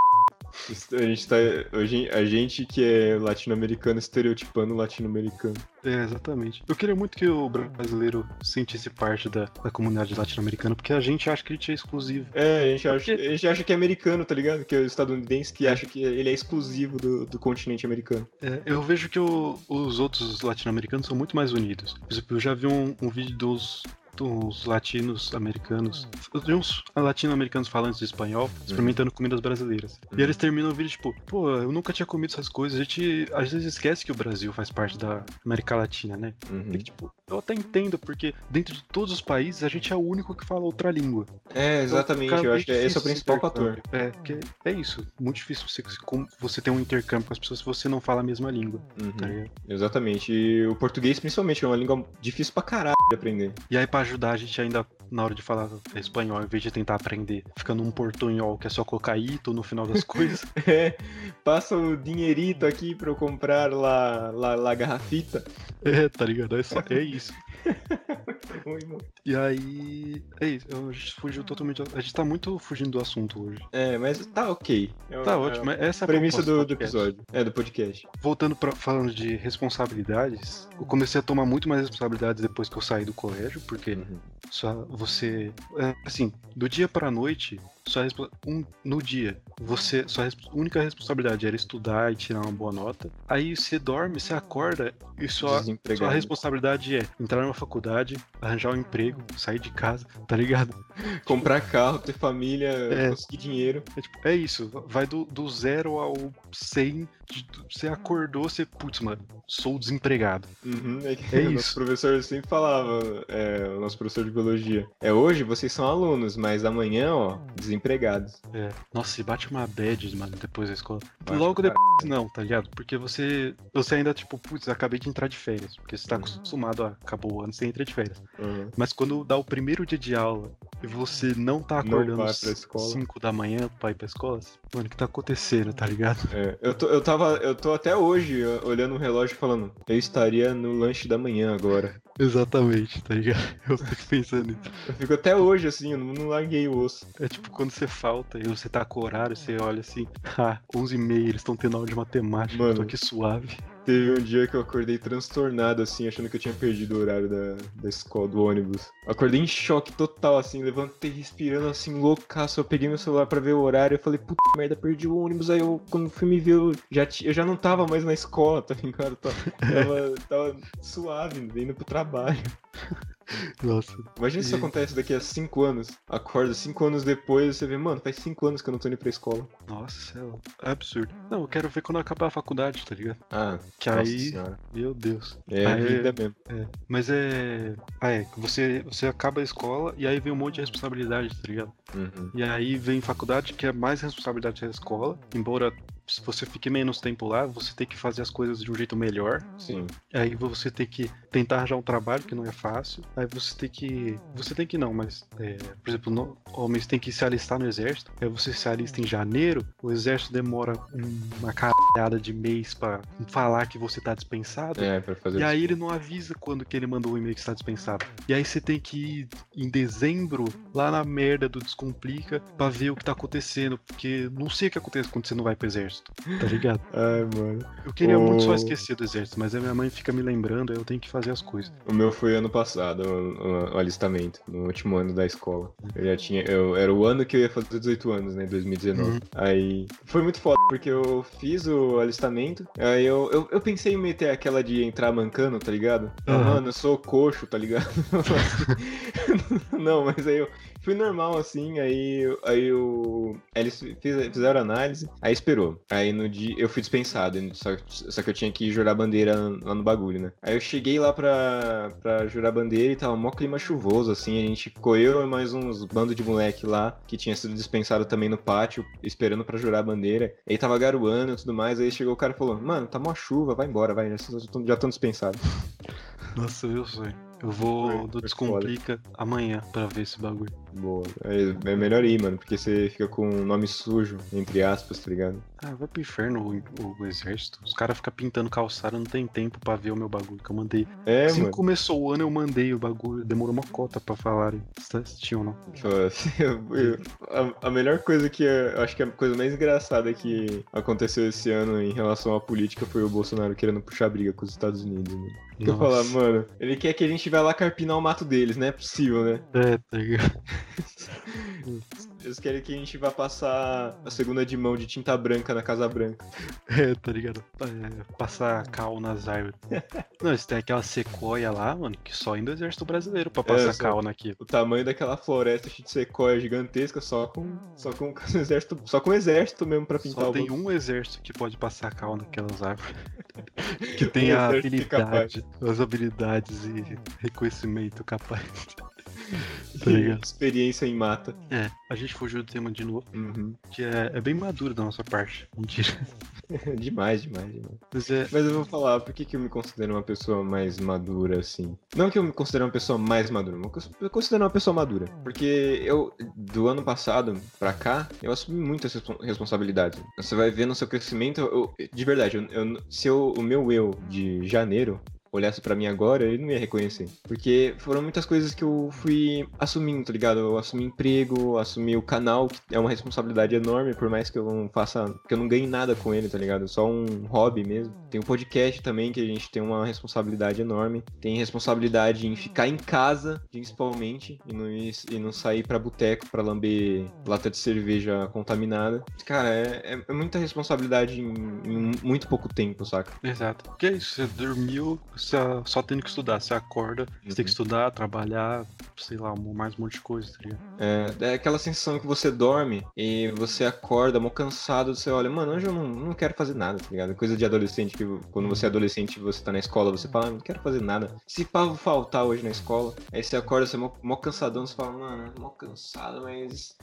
A gente tá. Hoje, a gente que é latino-americano estereotipando latino-americano. É, exatamente. Eu queria muito que o brasileiro sentisse parte da, da comunidade latino-americana, porque a gente acha que a gente é exclusivo. É, a gente, acha, a gente acha que é americano, tá ligado? Que é o estadunidense que é. acha que ele é exclusivo do, do continente americano. É, eu vejo que o, os outros latino-americanos são muito mais unidos. Por exemplo, eu já vi um, um vídeo dos uns latinos americanos, de uns latino-americanos falantes de espanhol, experimentando comidas brasileiras. E eles terminam o vídeo tipo, pô, eu nunca tinha comido essas coisas. A gente às vezes esquece que o Brasil faz parte da América Latina, né? Uhum. E, tipo, eu até entendo, porque dentro de todos os países a gente é o único que fala outra língua. É, exatamente. Então, eu acho que esse é o principal fator. É, que é isso. Muito difícil você, você ter um intercâmbio com as pessoas se você não fala a mesma língua. Uhum. Tá exatamente. E o português, principalmente, é uma língua difícil pra caralho de aprender. E aí, pra ajudar a gente ainda na hora de falar espanhol, em vez de tentar aprender, ficando um portunhol que é só colocar ito no final das coisas. <laughs> é, passa o dinheirito aqui pra eu comprar lá, lá, lá garrafita. É, tá ligado? É, só, é isso. E aí. É isso, a gente fugiu totalmente. A gente tá muito fugindo do assunto hoje. É, mas tá ok. É, tá é, ótimo. Essa é a premissa do, do, episódio. É, do podcast. Voltando pra, falando de responsabilidades, eu comecei a tomar muito mais responsabilidades depois que eu saí do colégio, porque uhum. só você. É, assim, do dia pra noite, sua um, no dia, você sua única responsabilidade era estudar e tirar uma boa nota. Aí você dorme, você acorda e sua, sua responsabilidade é entrar numa faculdade, arranjar um emprego, sair de casa, tá ligado? <laughs> Comprar carro, ter família, é, conseguir dinheiro. É, tipo, é isso, vai do, do zero ao 100, você acordou, você, putz, mano, sou desempregado. Uhum, é, é <laughs> isso. Nosso professor sempre falava, é, o nosso professor de biologia, é hoje vocês são alunos, mas amanhã, ó, desempregados. É. Nossa, se bate uma bad, mano, depois da escola. Bate Logo depois, não, tá ligado? Porque você, você ainda, tipo, putz, acabei de entrar de férias, porque você tá uhum. acostumado a, acabou o ano, você entra de férias. Uhum. Mas quando dá o primeiro dia de aula e você não tá acordando às 5 da manhã pra ir pra escola, mano, o que tá acontecendo, tá ligado? É, eu, tô, eu, tava, eu tô até hoje olhando o relógio falando, eu estaria no lanche da manhã agora. Exatamente, tá ligado? <laughs> Eu fico pensando nisso. Eu fico até hoje assim, eu não, larguei o osso. É tipo quando você falta e você tá com horário, você olha assim, <laughs> ah, 11 e meia, eles estão tendo aula de matemática, Mano, eu tô aqui suave. Teve um dia que eu acordei transtornado, assim, achando que eu tinha perdido o horário da, da escola, do ônibus. Acordei em choque total, assim, levantei respirando assim, loucaço. Eu peguei meu celular para ver o horário e falei, puta merda, perdi o ônibus. Aí eu, quando fui me ver, eu já, eu já não tava mais na escola, tá ligado? Tava, <laughs> tava, tava suave, indo pro trabalho. Nossa. Imagina se isso acontece daqui a 5 anos. Acorda 5 anos depois você vê, mano, faz 5 anos que eu não tô indo pra escola. Nossa, é absurdo. Não, eu quero ver quando acabar a faculdade, tá ligado? Ah, que aí. Senhora. Meu Deus. É aí, vida mesmo. É. Mas é. Ah, é. Você, você acaba a escola e aí vem um monte de responsabilidade, tá ligado? Uhum. E aí vem faculdade, que é mais responsabilidade da escola, embora se você fique menos tempo lá, você tem que fazer as coisas de um jeito melhor. Sim. Aí você tem que tentar arranjar um trabalho que não é fácil. Aí você tem que. Você tem que não, mas. É, por exemplo, no, homens têm que se alistar no exército. Aí você se alista em janeiro, o exército demora uma caralhada de mês para falar que você tá dispensado. É, pra fazer E aí ele não avisa quando que ele mandou o e-mail que está dispensado. E aí você tem que ir em dezembro, lá na merda do Descomplica, pra ver o que tá acontecendo. Porque não sei o que acontece quando você não vai pro exército tá ligado? Ai, mano. Eu queria o... muito só esquecer do exército, mas a minha mãe fica me lembrando, aí eu tenho que fazer as coisas. O meu foi ano passado, o, o, alistamento, no último ano da escola. Eu já tinha. Eu, era o ano que eu ia fazer 18 anos, né? 2019. Uhum. Aí. Foi muito foda, porque eu fiz o alistamento. Aí eu, eu, eu pensei em meter aquela de entrar mancando, tá ligado? Uhum. Mano, eu sou coxo, tá ligado? <laughs> <laughs> <laughs> Não, mas aí eu fui normal, assim, aí, aí eu. Eles fizeram análise, aí esperou. Aí no dia eu fui dispensado, só, só que eu tinha que jurar bandeira lá no bagulho, né? Aí eu cheguei lá pra, pra jurar bandeira e tava mó clima chuvoso, assim. A gente correu e mais uns bandos de moleque lá, que tinha sido dispensado também no pátio, esperando pra jurar bandeira. Aí tava garoando e tudo mais. Aí chegou o cara e falou: Mano, tá mó chuva, vai embora, vai, já estão dispensados. Nossa, eu sei. Eu vou do Descomplica amanhã pra ver esse bagulho. Boa. É, é, melhor ir, mano, porque você fica com um nome sujo, entre aspas, tá ligado? Ah, vai pro inferno o, o exército. Os caras ficam pintando calçada, não tem tempo pra ver o meu bagulho que eu mandei. É, assim mano. começou o ano, eu mandei o bagulho. Demorou uma cota pra falarem. Você assistiu ou não? <laughs> a, a melhor coisa que eu acho que a coisa mais engraçada que aconteceu esse ano em relação à política foi o Bolsonaro querendo puxar briga com os Estados Unidos, mano. Eu falar, mano, ele quer que a gente vá lá carpinar o mato deles, não é possível, né? É, tá ligado? <laughs> Eles querem que a gente vá passar a segunda de mão de tinta branca na Casa Branca. É, tá ligado? É, passar cal nas árvores. <laughs> Não, eles têm aquela sequoia lá, mano, que só indo do exército brasileiro pra passar é, cal naquilo. O tamanho daquela floresta de sequoia gigantesca só com, só com <laughs> o exército, só com o exército mesmo pra pintar só o tem um exército que pode passar cal naquelas árvores. Que tem um a habilidade, as habilidades e reconhecimento capaz. Tá <laughs> Experiência em mata. É, a gente fugiu do tema de novo. Uhum. Que é, é, bem maduro da nossa parte. Mentira. <laughs> demais, demais, demais. Mas, é... Mas eu vou falar, por que, que eu me considero uma pessoa mais madura, assim? Não que eu me considere uma pessoa mais madura, mas eu considero uma pessoa madura. Porque eu, do ano passado pra cá, eu assumi muitas responsabilidades. Você vai ver no seu crescimento, eu, de verdade, eu, eu, se eu, o meu eu de janeiro olhasse para mim agora, ele não ia reconhecer. Porque foram muitas coisas que eu fui assumindo, tá ligado? Eu assumi emprego, assumi o canal, que é uma responsabilidade enorme, por mais que eu não faça, que eu não ganhe nada com ele, tá ligado? Só um hobby mesmo. Tem o podcast também, que a gente tem uma responsabilidade enorme. Tem responsabilidade em ficar em casa, principalmente, e não, e não sair pra boteco pra lamber lata de cerveja contaminada. Cara, é, é, é muita responsabilidade em, em muito pouco tempo, saca? Exato. Porque é isso, você dormiu, você só tendo que estudar. Você acorda, uhum. você tem que uhum. estudar, trabalhar, sei lá, mais um monte de coisa, tá ligado? É, é aquela sensação que você dorme e você acorda mó cansado, você olha, mano, hoje eu não, não quero fazer nada, tá ligado? Coisa de adolescente, que quando você é adolescente você tá na escola, você fala, ah, não quero fazer nada. Se pá, faltar hoje na escola. Aí você acorda, você é mó, mó cansadão, você fala, mano, mó cansado, mas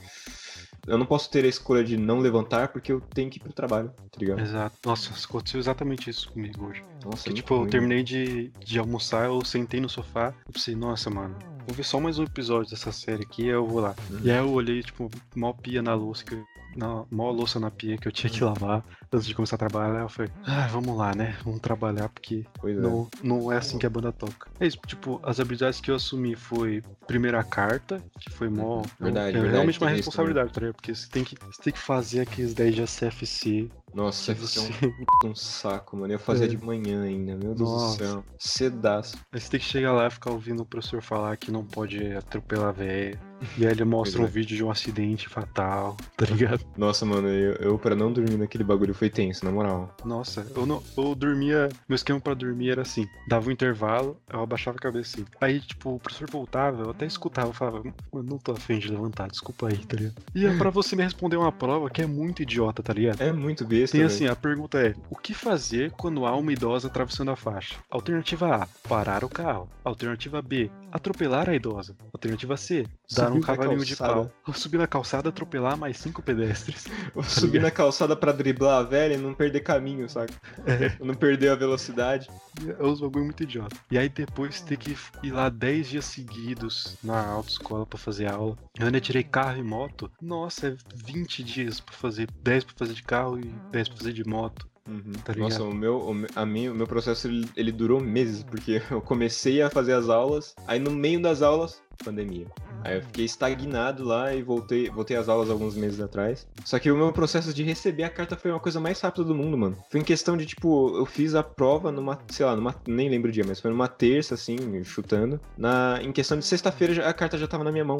eu não posso ter a escolha de não levantar porque eu tenho que ir pro trabalho, tá ligado? Exato. Nossa, aconteceu exatamente isso comigo hoje. Nossa, que, tipo, ruim. eu terminei de, de almoçar, eu sentei no sofá e pensei, nossa, mano, vou ver só mais um episódio dessa série aqui e eu vou lá. Uhum. E aí eu olhei, tipo, mal pia na louça, que eu, na, mó louça na pia que eu tinha que lavar antes de começar a trabalhar. Eu falei, ah, vamos lá, né? Vamos trabalhar porque pois não, é. não é assim que a banda toca. É isso, tipo, as habilidades que eu assumi foi primeira carta, que foi mó. Verdade, é, verdade. realmente uma responsabilidade, tá ligado? Porque você tem, que, você tem que fazer aqueles 10 de CFC nossa, você... é um, <laughs> um saco, mano. Eu fazia é. de manhã ainda, meu Deus Nossa. do céu. Cedaço. Aí você tem que chegar lá e ficar ouvindo o professor falar que não pode atropelar a véia. E aí ele mostra um é. vídeo de um acidente fatal, tá ligado? Nossa, mano, eu, eu pra não dormir naquele bagulho foi tenso, na moral. Nossa, eu, não, eu dormia. Meu esquema pra dormir era assim: dava um intervalo, eu abaixava a cabeça assim. Aí, tipo, o professor voltava, eu até escutava, eu falava, mano, não tô afim de levantar, desculpa aí, tá ligado? E é pra você me responder uma prova que é muito idiota, tá ligado? É muito besta. Tem assim, a pergunta é: o que fazer quando há uma idosa atravessando a faixa? Alternativa A, parar o carro. Alternativa B, atropelar a idosa. Alternativa C, dar um cavalinho de pau. Subir na calçada, atropelar mais cinco pedestres. <laughs> Tá subir na calçada pra driblar velha e não perder caminho, saca? É. Não perder a velocidade. É uns bagulho muito idiota. E aí depois ter que ir lá 10 dias seguidos na autoescola pra fazer aula. Eu ainda tirei carro e moto. Nossa, é 20 dias pra fazer. 10 pra fazer de carro e 10 pra fazer de moto. Uhum. Tá Nossa, o meu, o, a mim, o meu processo ele, ele, durou meses, porque eu comecei a fazer as aulas, aí no meio das aulas, pandemia. Aí eu fiquei estagnado lá e voltei, voltei às aulas alguns meses atrás. Só que o meu processo de receber a carta foi uma coisa mais rápida do mundo, mano. Foi em questão de, tipo, eu fiz a prova numa, sei lá, numa, nem lembro o dia, mas foi numa terça, assim, chutando. Na, em questão de sexta-feira, a carta já tava na minha mão.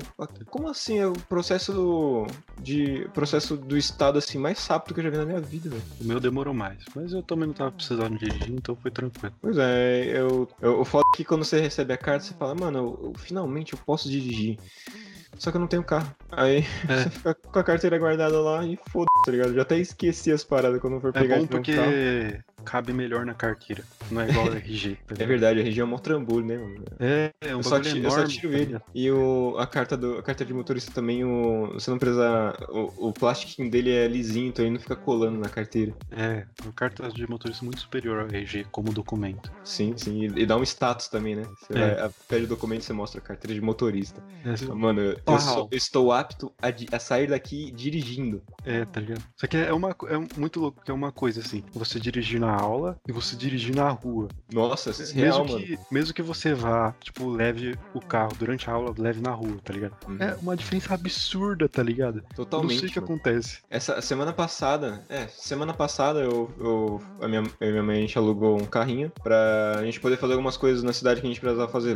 Como assim? É o processo de, processo do estado, assim, mais rápido que eu já vi na minha vida, velho. O meu demorou mais, mas eu também não tava precisando dirigir, então foi tranquilo. Pois é, eu, eu, o foda é que quando você recebe a carta, você fala, mano, eu, eu, finalmente eu posso dirigir. Só que eu não tenho carro. Aí é. você <laughs> fica com a carteira guardada lá e foda, tá ligado? Já até esqueci as paradas quando for é pegar é bom porque cabe melhor na carteira. Não é igual o RG. <laughs> Tá é verdade, o RG é um trambolho, né, mano? É, é um eu só, tiro, enorme, eu só tiro ele. E o, a, carta do, a carta de motorista também, o, você não precisa. O, o plastiquinho dele é lisinho, então ele não fica colando na carteira. É, a carta de motorista muito superior ao RG como documento. Sim, sim. E, e dá um status também, né? Você é. vai, pede o documento e você mostra a carteira de motorista. É, Mano, eu, sou, eu, estou apto a, a, sair daqui dirigindo. É, tá ligado? Isso aqui é, uma, é muito louco, que é uma coisa assim. Você dirigir na aula e você dirigir na rua. Nossa, isso é mesmo real, que, mano. Mesmo que você vá, tipo, leve o carro durante a aula, leve na rua, tá ligado? Uhum. É uma diferença absurda, tá ligado? Totalmente. Não sei o que mano. acontece. Essa semana passada, é, semana passada eu, eu a minha, eu e minha mãe a gente alugou um carrinho pra gente poder fazer algumas coisas na cidade que a gente precisava fazer.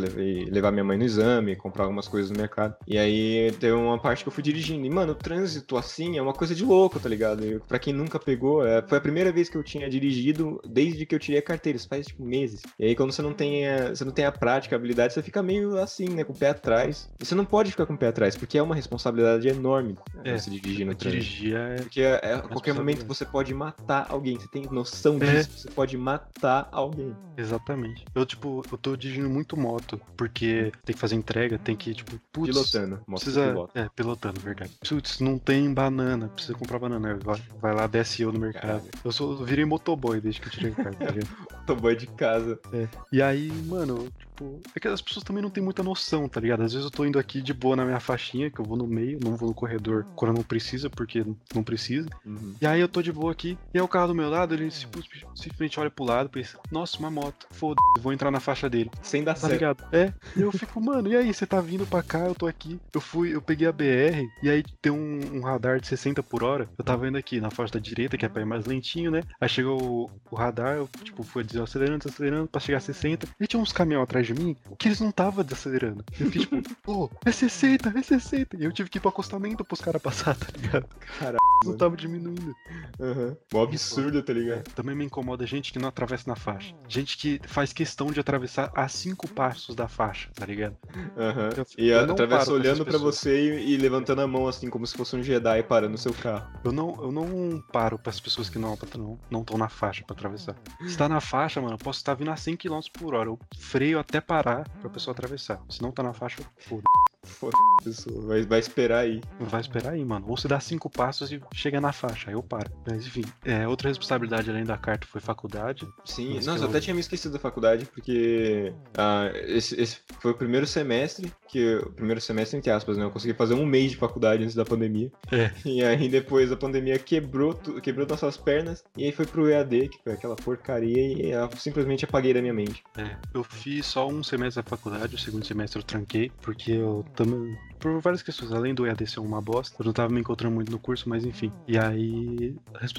Levar minha mãe no exame, comprar algumas coisas no mercado. E aí teve uma parte que eu fui dirigindo. E, mano, o trânsito assim é uma coisa de louco, tá ligado? E, pra quem nunca pegou, é, foi a primeira vez que eu tinha dirigido desde que eu tirei a carteira. Isso faz, tipo, meses. E aí quando você não tem a, você não tem a prática, a habilidade, você fica meio assim, né? Com o pé atrás. E você não pode ficar com o pé atrás, porque é uma responsabilidade enorme né, é, você dirigir no trânsito. Dirigir é... Porque é, é, a qualquer momento você pode matar alguém. Você tem noção é. disso. Você pode matar alguém. Exatamente. Eu, tipo, eu tô dirigindo muito moto, porque tem que fazer entrega, tem que, tipo, putz, pilotando. Moto precisa, é, pilotando, verdade. Putz, não tem banana, precisa comprar banana. Vai, vai lá, desce eu no mercado. Eu sou, eu virei motoboy desde que eu tirei o carro, tá <laughs> motoboy de casa. É. E aí, mano, tipo, é que as pessoas também não têm muita noção, tá ligado? Às vezes eu tô indo aqui de boa na minha faixinha, que eu vou no meio, não vou no corredor quando não precisa, porque não precisa. Uhum. E aí eu tô de boa aqui, e aí o carro do meu lado, ele simplesmente olha pro lado e pensa, nossa, uma moto, foda vou entrar na faixa dele. Sem dar tá certo. ligado? É. E eu fico, mano, e aí, você tá vindo pra cá, eu tô aqui. Eu fui, eu peguei a BR, e aí tem um, um radar de 60 por hora. Eu tava indo aqui na faixa da direita, que é pra ir mais lentinho, né? Aí chegou o, o radar, eu, tipo, fui desacelerando, desacelerando, pra chegar a 60. E tinha uns caminhões atrás de mim, que eles não estavam desacelerando. Eu fiquei tipo, <laughs> pô, é 60, é 60. E eu tive que ir pro acostamento pros caras passar, tá ligado? Caralho. Não tava diminuindo. Uhum. Um absurdo, tá ligado? É, também me incomoda gente que não atravessa na faixa. Gente que faz questão de atravessar a cinco passos da faixa, tá ligado? Uhum. Eu, e atravessa olhando para você e, e, levantando a mão assim, como se fosse um Jedi parando o seu carro. Eu não, eu não paro para as pessoas que não não não estão na faixa para atravessar. Se tá na faixa, mano, eu posso estar vindo a 100 km por hora. Eu freio até parar pra pessoa atravessar. Se não tá na faixa, foda. Foda pessoa. Vai, vai esperar aí. Vai esperar aí, mano. Ou você dá cinco passos e chega na faixa, aí eu paro. Mas enfim, é, outra responsabilidade além da carta foi faculdade. Sim, nossa, eu... eu... até tinha me esquecido da faculdade, porque ah, esse, esse, foi o primeiro semestre, que o primeiro semestre, entre aspas, né? Eu consegui fazer um mês de faculdade antes da pandemia. É. <laughs> E aí depois a pandemia quebrou, quebrou nossas pernas, e aí foi pro EAD, que foi aquela porcaria, e eu simplesmente apaguei da minha mente. É, eu fiz só um semestre da faculdade, o segundo semestre eu tranquei, porque eu também por várias questões. Além do EAD ser uma bosta, eu não tava me encontrando muito no curso, mas enfim. E aí,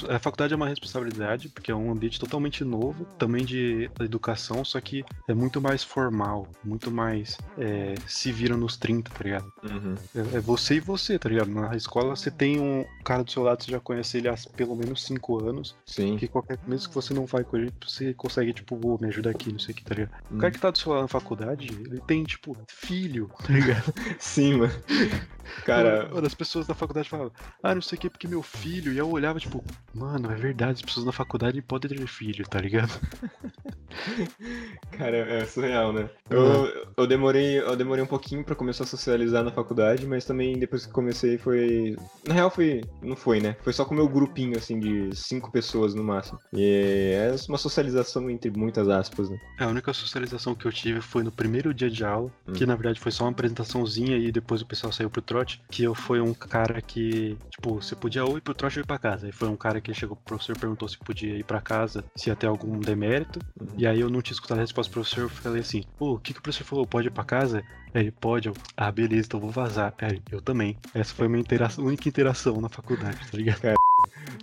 a faculdade é uma responsabilidade, porque é um ambiente totalmente novo, também de educação, só que é muito mais formal, muito mais é, se vira nos 30, tá ligado? Uhum. É, é, você e você, tá ligado? Na escola você tem um cara do seu lado, você já conhece ele há pelo menos 5 anos. Sim. Que qualquer, mesmo que você não vai com ele, você consegue, tipo, oh, me ajuda aqui, não sei o que, tá ligado? Uhum. O cara que tá do seu lado na faculdade, ele tem, tipo, filho, tá ligado? <laughs> Sim, mano. <laughs> Cara. Uma das pessoas da faculdade falava, ah, não sei o que, porque meu filho. E eu olhava, tipo, mano, é verdade, as pessoas na faculdade podem ter filho, tá ligado? <laughs> Cara, é surreal, né? Eu, eu, demorei, eu demorei um pouquinho pra começar a socializar na faculdade, mas também depois que comecei foi. Na real, foi. Não foi, né? Foi só com o meu grupinho, assim, de cinco pessoas no máximo. E é uma socialização entre muitas aspas, né? É, a única socialização que eu tive foi no primeiro dia de aula, hum. que na verdade foi só uma apresentaçãozinha e depois o pessoal saiu pro trote, que eu fui um cara que, tipo, você podia ou ir pro trote ou ir pra casa. E foi um cara que chegou pro professor perguntou se podia ir pra casa, se ia ter algum demérito. Uhum. E aí eu não tinha escutado a resposta do professor, eu falei assim, pô, o que, que o professor falou? Pode ir pra casa? Ele, pode. Eu, ah, beleza, então vou vazar. Aí, eu também. Essa foi a minha interação, única interação na faculdade, tá ligado? Cara.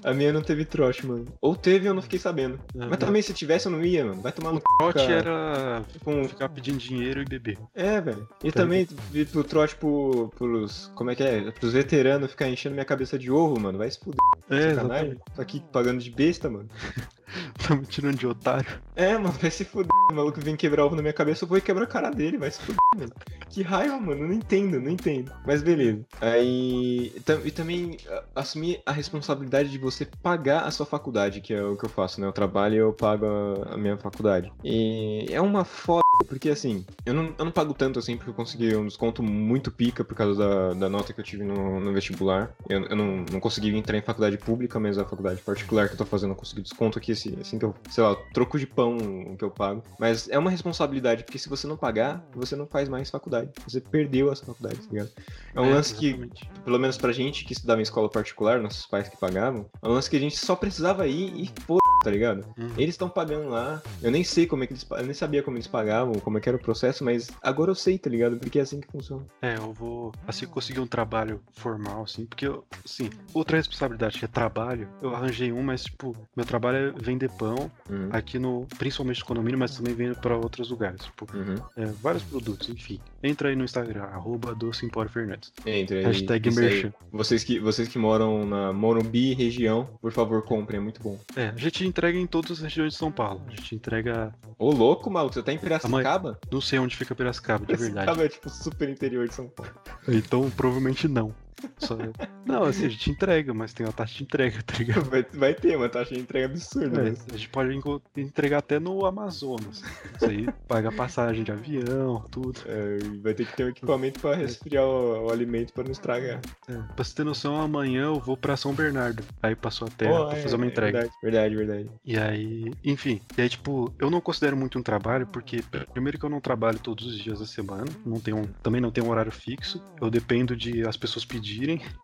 A minha não teve trote, mano. Ou teve, eu não fiquei sabendo. É, Mas também, se tivesse, eu não ia, mano. Vai tomar no trote cara. era com... ficar pedindo dinheiro e beber. É, velho. E tá também vir pro trote pro, pros. Como é que é? Pros veteranos ficar enchendo minha cabeça de ovo, mano. Vai se fuder. É, Sacanagem. Tô aqui pagando de besta, mano. <laughs> <laughs> tá me tirando de otário. É, mano, vai se fuder. O maluco vem quebrar ovo na minha cabeça, eu vou quebrar a cara dele, vai se fuder, mano. Que raiva, mano, não entendo, não entendo. Mas beleza. Aí. E também assumir a responsabilidade de você pagar a sua faculdade, que é o que eu faço, né? Eu trabalho e eu pago a minha faculdade. E é uma foda porque assim, eu não, eu não pago tanto assim, porque eu consegui um desconto muito pica por causa da, da nota que eu tive no, no vestibular. Eu, eu não, não consegui entrar em faculdade pública, mas a faculdade particular que eu tô fazendo eu consegui desconto aqui, assim, assim que eu, sei lá, troco de pão que eu pago. Mas é uma responsabilidade, porque se você não pagar, você não faz mais faculdade. Você perdeu essa faculdade, tá ligado? É um é, lance exatamente. que, pelo menos pra gente que estudava em escola particular, nossos pais que pagavam, é um lance que a gente só precisava ir e pô, tá ligado? Uhum. Eles estão pagando lá. Eu nem sei como é que eles. Eu nem sabia como eles pagavam, como é que era o processo, mas agora eu sei, tá ligado? Porque é assim que funciona. É, eu vou. Assim conseguir um trabalho formal, assim, porque eu. Assim, outra responsabilidade que é trabalho, eu arranjei um, mas, tipo, meu trabalho é vender pão uhum. aqui no. Principalmente no condomínio, mas também vendo pra outros lugares. Tipo, uhum. é, vários produtos, enfim. Entra aí no Instagram, arroba Doce Fernandes. Entra aí. Hashtag merchan. Vocês que, vocês que moram na Morumbi região, por favor, comprem, é muito bom. É, a gente entrega em todas as regiões de São Paulo. A gente entrega. Ô, louco, maluco, você tá em Piracicaba? Não sei onde fica Piracicaba, de verdade. Piracicaba é tipo super interior de São Paulo. Então, provavelmente não. Só... Não, assim, a gente entrega, mas tem uma taxa de entrega, tá ligado? Vai, vai ter uma taxa de entrega absurda. É, A gente pode entregar até no Amazonas. Isso aí paga passagem de avião, tudo. É, vai ter que ter um equipamento pra resfriar o, o alimento pra não estragar. É, pra você ter noção, amanhã eu vou pra São Bernardo. Aí passou a terra oh, pra é, fazer uma entrega. Verdade, verdade, verdade. E aí, enfim. E aí, tipo, eu não considero muito um trabalho, porque primeiro que eu não trabalho todos os dias da semana, não tenho, também não tenho um horário fixo. Eu dependo de as pessoas pedirem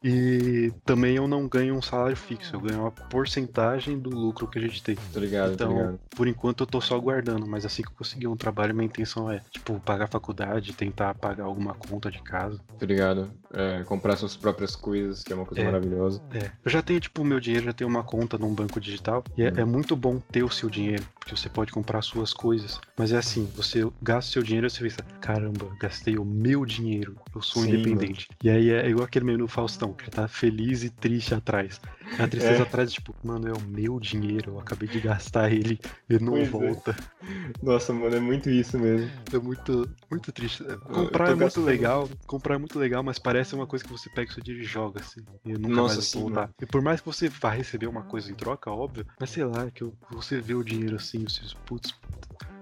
E também eu não ganho um salário fixo, eu ganho uma porcentagem do lucro que a gente tem. Tô ligado, então, tô ligado. por enquanto eu tô só guardando, mas assim que eu conseguir um trabalho, minha intenção é, tipo, pagar a faculdade, tentar pagar alguma conta de casa. Tô ligado. É, comprar suas próprias coisas, que é uma coisa é, maravilhosa. É. Eu já tenho, tipo, o meu dinheiro, já tenho uma conta num banco digital. E é, hum. é, muito bom ter o seu dinheiro, porque você pode comprar suas coisas. Mas é assim, você gasta o seu dinheiro e você pensa, caramba, gastei o meu dinheiro, eu sou Sim, independente. Mano. E aí é igual aquele meme do Faustão, que tá feliz e triste atrás. A tristeza é. atrás, tipo, mano, é o meu dinheiro, eu acabei de gastar ele, ele não pois é. volta. É. Nossa, mano, é muito isso mesmo. É muito, muito triste. Comprar é muito legal, comprar é muito legal, mas parece uma coisa que você pega o seu dinheiro e joga, assim. E nunca Nossa, mais voltar. E por mais que você vá receber uma coisa em troca, óbvio, mas sei lá, que você vê o dinheiro assim, você, putz,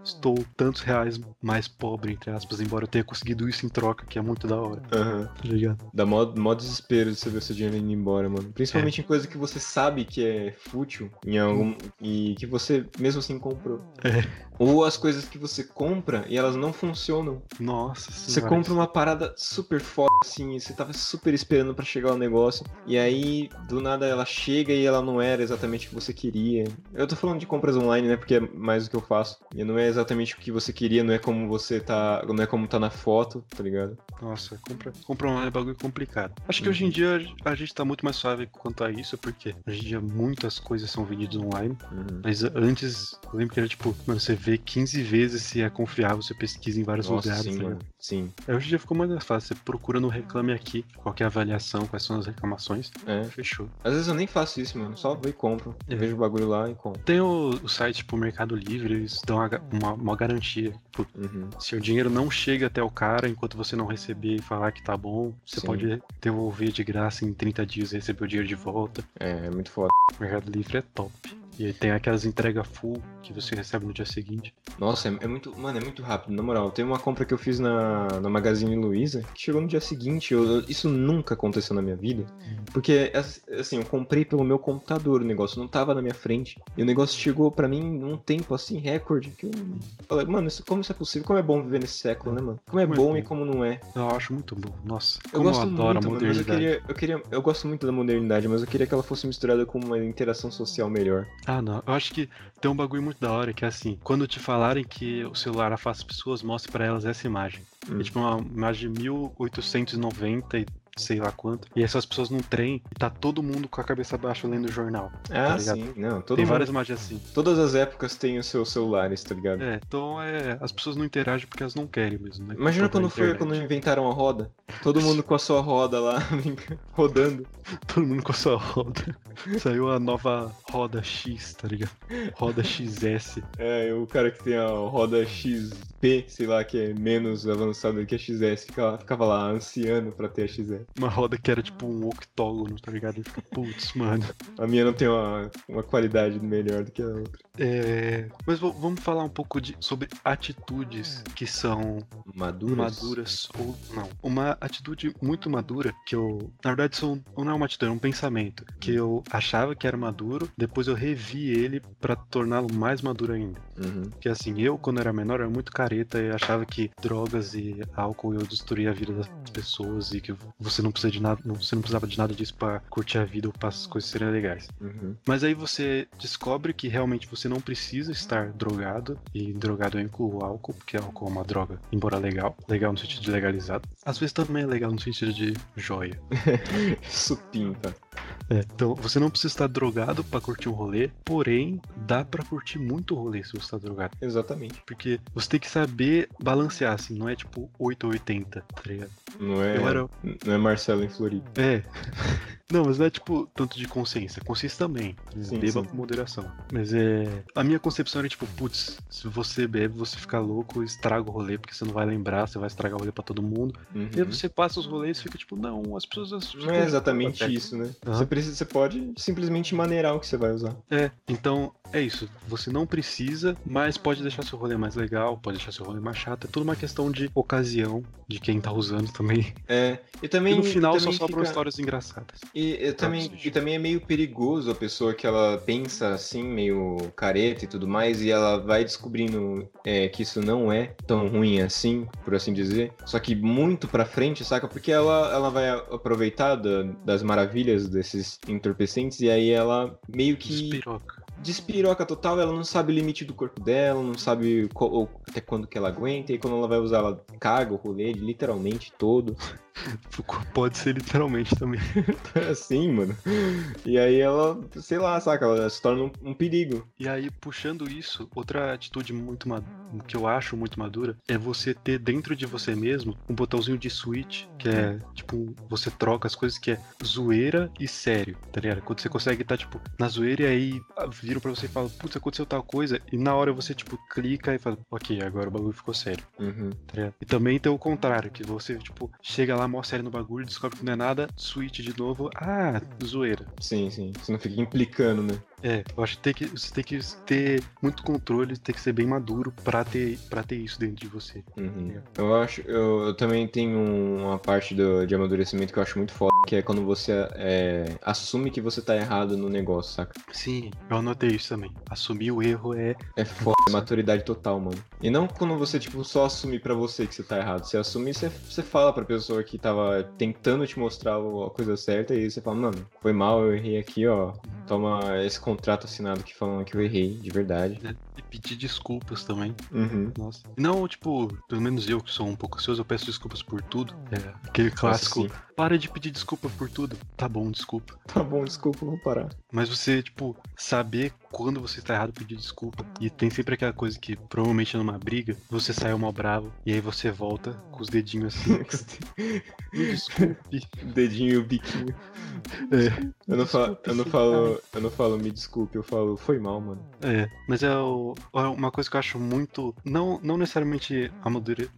estou tantos reais mais pobre, entre aspas, embora eu tenha conseguido isso em troca, que é muito da hora. Aham. Uhum. Tá ligado? Dá mó, mó desespero de você ver seu dinheiro indo embora, mano. Principalmente é. em coisa que você sabe que é fútil em algum, e que você mesmo assim comprou. É. Ou as coisas que você compra e elas não funcionam. Nossa Você compra uma parada super foda, assim, e você tava super esperando para chegar o negócio. E aí, do nada, ela chega e ela não era exatamente o que você queria. Eu tô falando de compras online, né? Porque é mais o que eu faço. E não é exatamente o que você queria, não é como você tá. Não é como tá na foto, tá ligado? Nossa, compra, compra online é bagulho complicado. Acho que uhum. hoje em dia a gente tá muito mais suave quanto a isso, porque hoje em dia muitas coisas são vendidas online. Uhum. Mas antes, eu lembro que era tipo, mano, você vê 15 vezes se é confiável, você pesquisa em vários Nossa, lugares. Sim, mano. Sim. Aí hoje em dia ficou mais fácil. Você procura no Reclame Aqui, qualquer avaliação, quais são as reclamações. É. Fechou. Às vezes eu nem faço isso, mano. Só vou e compro. É. Vejo o bagulho lá e compro. Tem o, o site, tipo, Mercado Livre, eles dão uma, uma, uma garantia. Tipo, uhum. Se o dinheiro não chega até o cara enquanto você não receber e falar que tá bom, você Sim. pode devolver de graça em 30 dias e receber o dinheiro de volta. É, é muito foda. Mercado Livre é top. E tem aquelas entregas full que você recebe no dia seguinte. Nossa, é, é, muito. Mano, é muito rápido, na moral. Tem uma compra que eu fiz na, na Magazine Luiza que chegou no dia seguinte. Eu, eu, isso nunca aconteceu na minha vida. Porque, assim, eu comprei pelo meu computador o negócio, não tava na minha frente. E o negócio chegou para mim num tempo assim, recorde. Que eu falei, mano, isso, como isso é possível? Como é bom viver nesse século, né, mano? Como é como bom é e como não é. Eu acho muito bom. Nossa, eu gosto eu adoro muito, a modernidade. Mano, eu, queria, eu, queria, eu gosto muito da modernidade, mas eu queria que ela fosse misturada com uma interação social melhor. Ah, não. Eu acho que tem um bagulho muito da hora que é assim: quando te falarem que o celular afasta pessoas, mostre para elas essa imagem. Hum. É tipo uma imagem de 1890 e sei lá quanto. E essas pessoas num trem e tá todo mundo com a cabeça baixa lendo o jornal. Ah, tá sim. Não, Tem mundo... várias imagens assim. Todas as épocas têm os seus celulares, tá ligado? É, então é. As pessoas não interagem porque elas não querem mesmo, né? Imagina quando foi quando inventaram a roda. Todo mundo com a sua roda lá, <laughs> rodando. Todo mundo com a sua roda. Saiu a nova roda X, tá ligado? Roda XS. É, o cara que tem a roda XP, sei lá, que é menos avançada que a XS, ficava, ficava lá anciano pra ter a XS. Uma roda que era tipo um octógono, tá ligado? Ele fica, putz, mano. A minha não tem uma, uma qualidade melhor do que a outra. É... Mas vamos falar um pouco de, sobre atitudes que são maduras. maduras ou não. Uma atitude muito madura que eu, na verdade, são, não é uma atitude, é um pensamento que eu achava que era maduro, depois eu revi ele para torná-lo mais maduro ainda. Uhum. Que assim, eu quando era menor era muito careta e achava que drogas e álcool eu destruía a vida das pessoas e que você não precisa de nada, você não precisava de nada disso para curtir a vida ou para as coisas serem legais. Uhum. Mas aí você descobre que realmente você não precisa estar drogado e drogado eu incluo o álcool, porque álcool é uma droga, embora legal, legal no sentido de legalizado. Às vezes também é legal no sentido de joia. <laughs> Supimpa. É, então, você não precisa estar drogado para curtir um rolê, porém, dá para curtir muito rolê se você está drogado. Exatamente. Porque você tem que saber balancear, assim, não é tipo 8 ou 80, tá ligado? Não é, era... não é Marcelo em Floripa. É. <laughs> Não, mas não é tipo tanto de consciência. Consciência também. Sim, Beba sim. com moderação. Mas é. A minha concepção era tipo, putz, se você bebe, você fica louco, estraga o rolê, porque você não vai lembrar, você vai estragar o rolê pra todo mundo. Uhum. E aí você passa os rolês e fica tipo, não, as pessoas. Não é exatamente isso, né? Uhum. Você, precisa, você pode simplesmente maneirar o que você vai usar. É, então é isso. Você não precisa, mas pode deixar seu rolê mais legal, pode deixar seu rolê mais chato. É tudo uma questão de ocasião de quem tá usando também. É, e também. E no final também só sobram fica... histórias engraçadas. E, eu também, e também é meio perigoso a pessoa que ela pensa assim, meio careta e tudo mais, e ela vai descobrindo é, que isso não é tão ruim assim, por assim dizer. Só que muito pra frente, saca? Porque ela, ela vai aproveitar da, das maravilhas desses entorpecentes e aí ela meio que. Despiroca. Despiroca total, ela não sabe o limite do corpo dela, não sabe qual, até quando que ela aguenta, e quando ela vai usar, ela caga o rolê literalmente todo. <laughs> Pode ser literalmente também. <laughs> assim, mano. E aí ela, sei lá, saca, ela se torna um, um perigo. E aí, puxando isso, outra atitude muito que eu acho muito madura é você ter dentro de você mesmo um botãozinho de switch, que é tipo, você troca as coisas que é zoeira e sério, tá ligado? Quando você consegue estar, tá, tipo, na zoeira e aí viram pra você e falam, putz, aconteceu tal coisa, e na hora você, tipo, clica e fala, ok, agora o bagulho ficou sério. Uhum. Tá? E também tem o contrário, que você, tipo, chega lá, mostra sério no bagulho, descobre que não é nada, switch de novo, ah, zoeira. Sim, sim. Você não fica implicando, né? É, eu acho que, tem que você tem que ter muito controle, tem que ser bem maduro pra ter, pra ter isso dentro de você. Uhum. Eu acho, eu, eu, também tenho uma parte do, de amadurecimento que eu acho muito foda, que é quando você é, assume que você tá errado no negócio, saca? Sim, eu anotei isso também. Assumir o erro é. É foda, é maturidade total, mano. E não quando você, tipo, só assumir pra você que você tá errado. Você assumir, você, você fala pra pessoa que tava tentando te mostrar a coisa certa e você fala, mano, foi mal, eu errei aqui, ó. Toma esse contrato assinado que falando que eu errei, de verdade. É, e pedir desculpas também. Uhum. Nossa. Não, tipo, pelo menos eu que sou um pouco ansioso, eu peço desculpas por tudo. É, aquele clássico. Nossa, para de pedir desculpa por tudo. Tá bom, desculpa. Tá bom, desculpa, vou parar. Mas você, tipo, saber quando você está errado pedir desculpa. E tem sempre aquela coisa que, provavelmente numa briga, você saiu mal bravo e aí você volta com os dedinhos assim. <laughs> Me desculpe. <laughs> Dedinho e o biquinho. É. Eu não, falo, eu, não falo, eu não falo me desculpe, eu falo foi mal, mano. É, mas é, o, é uma coisa que eu acho muito. Não, não necessariamente madura,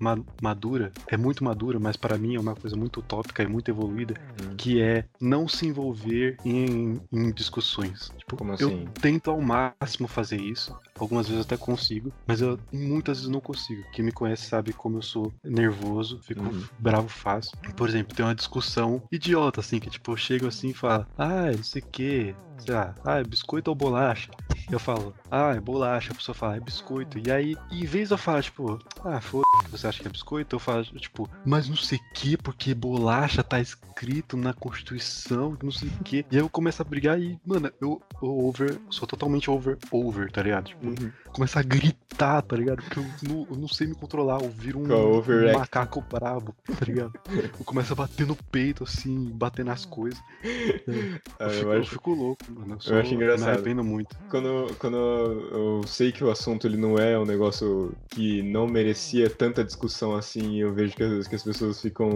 madura, é muito madura, mas para mim é uma coisa muito utópica e muito evoluída, hum. que é não se envolver em, em discussões. Como assim? eu tento ao máximo fazer isso. Algumas vezes até consigo, mas eu muitas vezes não consigo. Quem me conhece sabe como eu sou nervoso, fico Uhum. bravo fácil. Por exemplo, tem uma discussão idiota, assim, que tipo, eu chego assim e falo, ah, não sei o que, sei lá, ah, é biscoito ou bolacha? Eu falo, ah, é bolacha, a pessoa fala, é biscoito. E aí, em vez de eu falar, tipo, ah, foda você acha que é biscoito? Eu falo, tipo, mas não sei o que, porque bolacha tá escrito na Constituição, não sei o que. E aí eu começo a brigar e, mano, eu over, sou totalmente over, over, tá ligado? Tipo, Uhum. começar a gritar tá ligado? Porque eu não, eu não sei me controlar. Eu viro um, um macaco brabo, tá ligado? Eu começo a bater no peito, assim, bater nas coisas. Ah, eu, fico, acho... eu, fico, louco, mano. Eu, sou, eu acho engraçado. Me arrependo muito. Quando, quando eu sei que o assunto ele não é um negócio que não merecia tanta discussão assim, eu vejo que as, que as pessoas ficam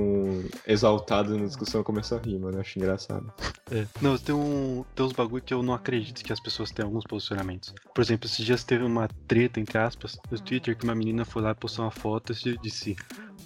exaltadas na discussão, eu começo a rir, mano. Eu acho engraçado. É. Não, tem, um, tem uns bagulho que eu não acredito que as pessoas têm alguns posicionamentos. Por exemplo, esses dias teve uma treta, entre aspas, no Twitter, que uma menina foi lá postar uma foto e disse: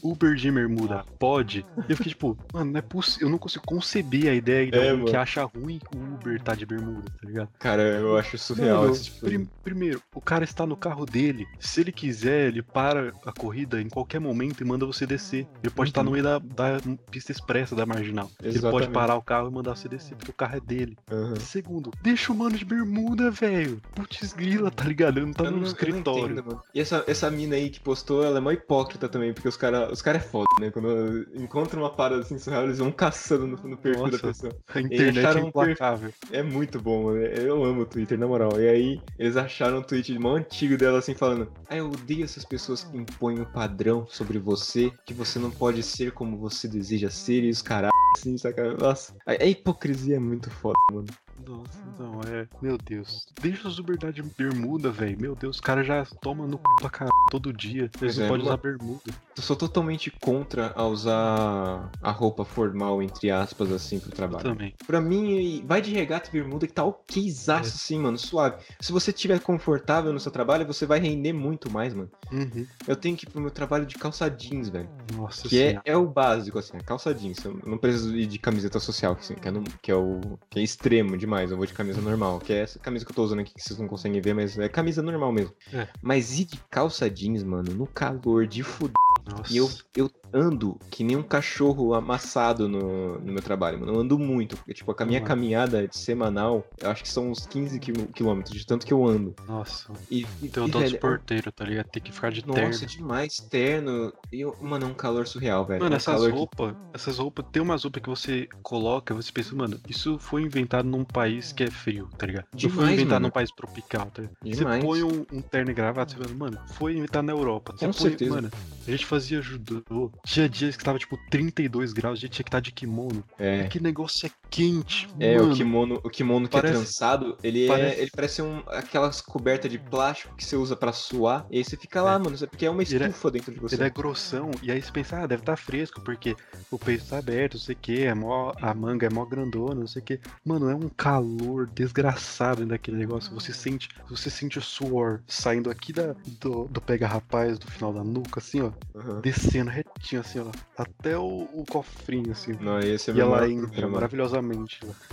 Uber de bermuda pode? E eu fiquei tipo, mano, não é possível. Eu não consigo conceber a ideia de é, alguém que acha ruim que o Uber tá de bermuda, tá ligado? Cara, eu acho surreal mano, esse tipo prim Primeiro, o cara está no carro dele. Se ele quiser, ele para a corrida em qualquer momento e manda você descer. Ele pode uhum. estar no meio da, da, pista expressa da marginal. Exatamente. Ele pode parar o carro e mandar você descer, porque o carro é dele. Uhum. Segundo, deixa o mano de bermuda, velho. Putz grila, tá ligado? Ele não tá eu no não, escritório. Entendo, e essa, essa mina aí que postou, ela é mó hipócrita também, porque os caras os cara é foda, né? Quando encontram uma parada assim surreal, eles vão caçando no, no perfil Nossa, da pessoa. A internet é implacável. É muito bom, mano. Eu amo o Twitter, na moral. E aí, eles acharam um tweet mó antigo dela assim, falando: Ah, eu odeio essas pessoas que impõem um padrão sobre você, que você não pode ser como você deseja ser, e os caras assim, saca? Nossa, a, a hipocrisia é muito foda, mano. Nossa, não, é. Meu Deus. Deixa os Uber dar de bermuda, velho. Meu Deus, os caras já tomam no c pra caralho todo dia. Eles não é, podem usar bermuda. Eu sou totalmente contra a usar a roupa formal, entre aspas, assim, pro trabalho. Eu também. Pra mim, vai de regata e bermuda que tá okzaço, é. assim, mano, suave. Se você estiver confortável no seu trabalho, você vai render muito mais, mano. Uhum. Eu tenho que ir pro meu trabalho de calça jeans, velho. Nossa Que é, é, o básico, assim, é calça jeans. Eu não preciso ir de camiseta social, assim, que, é no, que, é o, que é extremo demais. Eu vou de camisa normal, que é essa camisa que eu tô usando aqui que vocês não conseguem ver, mas é camisa normal mesmo. É. Mas ir de calça jeans, mano, no calor de fuder. Nossa. E eu, eu ando que nem um cachorro amassado no, no meu trabalho, mano. Eu ando muito. Porque, tipo, a minha uhum. caminhada semanal, eu acho que são uns 15 quilômetros, de tanto que eu ando. Nossa. E, então eu tô velho, porteiro, tá ligado? Tem que ficar de nossa, terno. Nossa, demais, terno. E, mano, é um calor surreal, velho. Mano, é um essas roupas, que... essas roupas, tem umas roupas que você coloca, você pensa, mano, isso foi inventado num país que é frio, tá ligado? Demais, não foi inventado mano. num país tropical, tá ligado? Demais. Você põe um, um terno e gravata, você fala, mano, foi inventado na Europa. Você Com põe, certeza. Mano, a gente fazia judô, tinha dias que tava tipo 32 graus, a gente tinha que estar tá de kimono. É. Que negócio é quente, É, mano. o kimono, o kimono que parece, é trançado, ele parece... é. Ele parece um, aquelas cobertas de plástico que você usa pra suar. E aí você fica lá, é. mano. Porque é uma é estufa é, dentro de você. Ele é grossão, e aí você pensa, ah, deve estar tá fresco, porque o peito tá aberto, não sei o que, é mó, a manga é mó grandona, não sei o que. Mano, é um calor desgraçado daquele negócio. Você sente, você sente o suor saindo aqui da, do, do pega-rapaz, do final da nuca, assim, ó. Uhum. Descendo retinho, assim, ó. Até o, o cofrinho, assim. Não, esse é e ela entra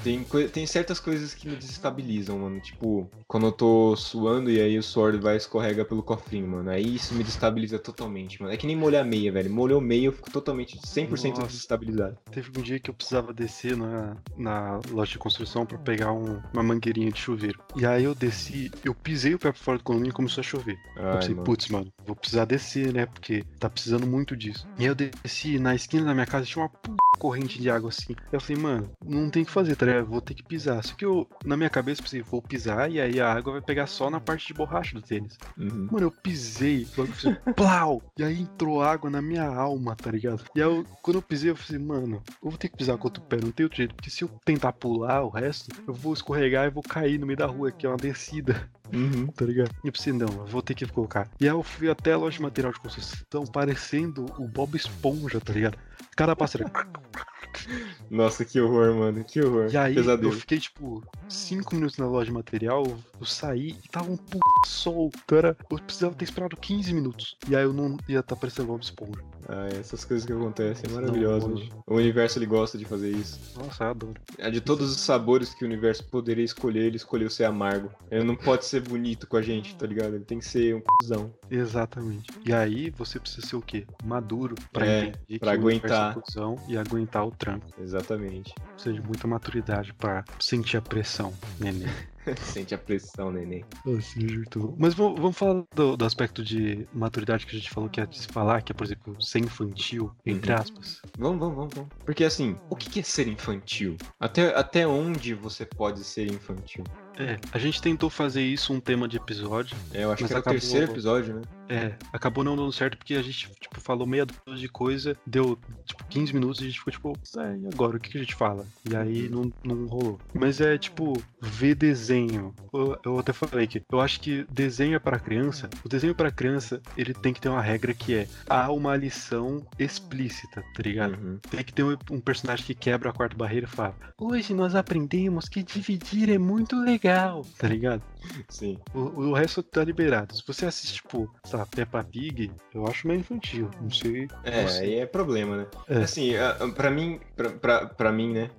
Tem, tem certas coisas que me desestabilizam, mano. Tipo, quando eu tô suando e aí o suor vai escorrega pelo cofrinho, mano. Aí isso me destabiliza totalmente, mano. É que nem molhar meia, velho. Molhou meia, eu fico totalmente 100% Nossa. desestabilizado. Teve um dia que eu precisava descer na, na loja de construção para pegar um, uma mangueirinha de chuveiro. E aí eu desci, eu pisei o pé pra fora do condomínio e começou a chover. Ai, eu pensei, putz, mano, vou precisar descer, né? Porque tá precisando muito disso. E aí eu desci na esquina da minha casa tinha uma p... corrente de água assim. Eu falei, mano, não tem o que fazer, tá ligado? Vou ter que pisar. Só que eu, na minha cabeça, pensei, vou pisar e aí a água vai pegar só na parte de borracha do tênis. Uhum. Mano, eu pisei, logo fiz <laughs> plau! E aí entrou água na minha alma, tá ligado? E aí eu, quando eu pisei, eu falei, mano, eu vou ter que pisar com outro pé, não tem outro jeito. Porque se eu tentar pular o resto, eu vou escorregar e vou cair no meio da rua, que é uma descida. Uhum. <laughs> Tá ligado? E eu pensei, não, eu vou ter que colocar. E aí eu fui até a loja de material de construção, parecendo o Bob Esponja, tá ligado? Cada era... <laughs> Nossa, que horror, mano. Que horror. E aí Pesadelo. eu fiquei, tipo, 5 minutos na loja de material, eu saí e tava um p sol. Eu precisava ter esperado 15 minutos. E aí eu não ia estar tá parecendo Bob Esponja. Ah, essas coisas que acontecem é maravilhoso. O universo ele gosta de fazer isso. Nossa, eu adoro. É de todos os sabores que o universo poderia escolher, ele escolheu ser amargo. Ele não pode ser bonito com a gente, tá ligado? Ele tem que ser um cuzão. Exatamente. E aí você precisa ser o quê? Maduro pra é, entender pra aguentar. O cuzão e aguentar o tranco. Exatamente. Precisa de muita maturidade pra sentir a pressão, neném. <laughs> Sente a pressão, neném. Mas vamos falar do, do, aspecto de maturidade que a gente falou que é de se falar, que é, por exemplo, ser infantil, entre uhum. aspas. Vamos, vamos, vamos, vamos. Porque assim, o que é ser infantil? Até, até onde você pode ser infantil? É, a gente tentou fazer isso um tema de episódio. É, eu acho que era acabou... o terceiro episódio, né? É, acabou não dando certo porque a gente, tipo, falou meia dúzia de coisa, deu, tipo, 15 minutos e a gente ficou, tipo, é, e agora? O que, que a gente fala? E aí não, não rolou. Mas é, tipo, ver desenho. Eu, eu até falei que eu acho que desenho é para criança. O desenho para criança, ele tem que ter uma regra que é, há uma lição explícita, tá ligado? Uhum. Tem que ter um, um personagem que quebra a quarta barreira e fala, hoje nós aprendemos que dividir é muito legal, tá ligado? Sim. O, o resto tá liberado. Se você assiste, tipo, sei lá, Peppa Pig, eu acho meio infantil. Não sei. É, aí é problema, né? É. Assim, pra mim, pra mim, né?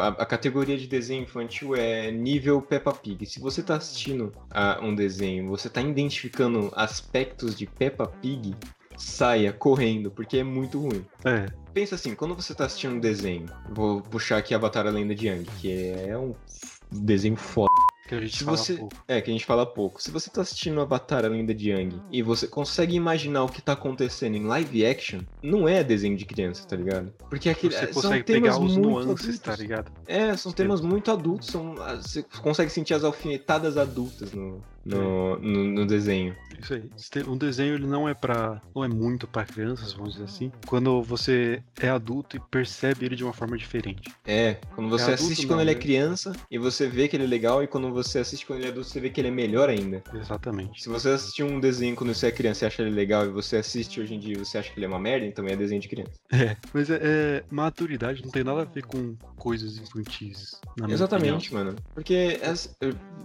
A, a, categoria de desenho infantil é nível Peppa Pig. Se você tá assistindo a um desenho, você tá identificando aspectos de Peppa Pig, saia correndo, porque é muito ruim. É. Pensa assim, quando você tá assistindo um desenho, vou puxar aqui Avatar a Lenda de Yang, que é um desenho foda. Que a gente Se fala você... pouco. É, que a gente fala pouco. Se você tá assistindo Avatar A Lenda de Yang e você consegue imaginar o que tá acontecendo em live action, não é desenho de criança, tá ligado? Porque aquele, Você é, são consegue temas pegar os muito nuances, adultos. tá ligado? É, são temas muito adultos. São, ah, você consegue sentir as alfinetadas adultas no, no, no, no desenho. Isso aí. Um desenho ele não é para, não é muito pra crianças, vamos dizer assim. Quando você é adulto e percebe ele de uma forma diferente. É, quando você É adulto assiste não, quando ele é né? criança e você vê que ele é legal, e quando você assiste quando ele é adulto, você vê que ele é melhor ainda. Exatamente. Se você assistir um desenho quando você é criança e acha ele legal, e você assiste hoje em dia e você acha que ele é uma merda, então é desenho de criança. É, mas é, é- maturidade não tem nada a ver com coisas infantis. na minha Exatamente, mano. Porque, essa-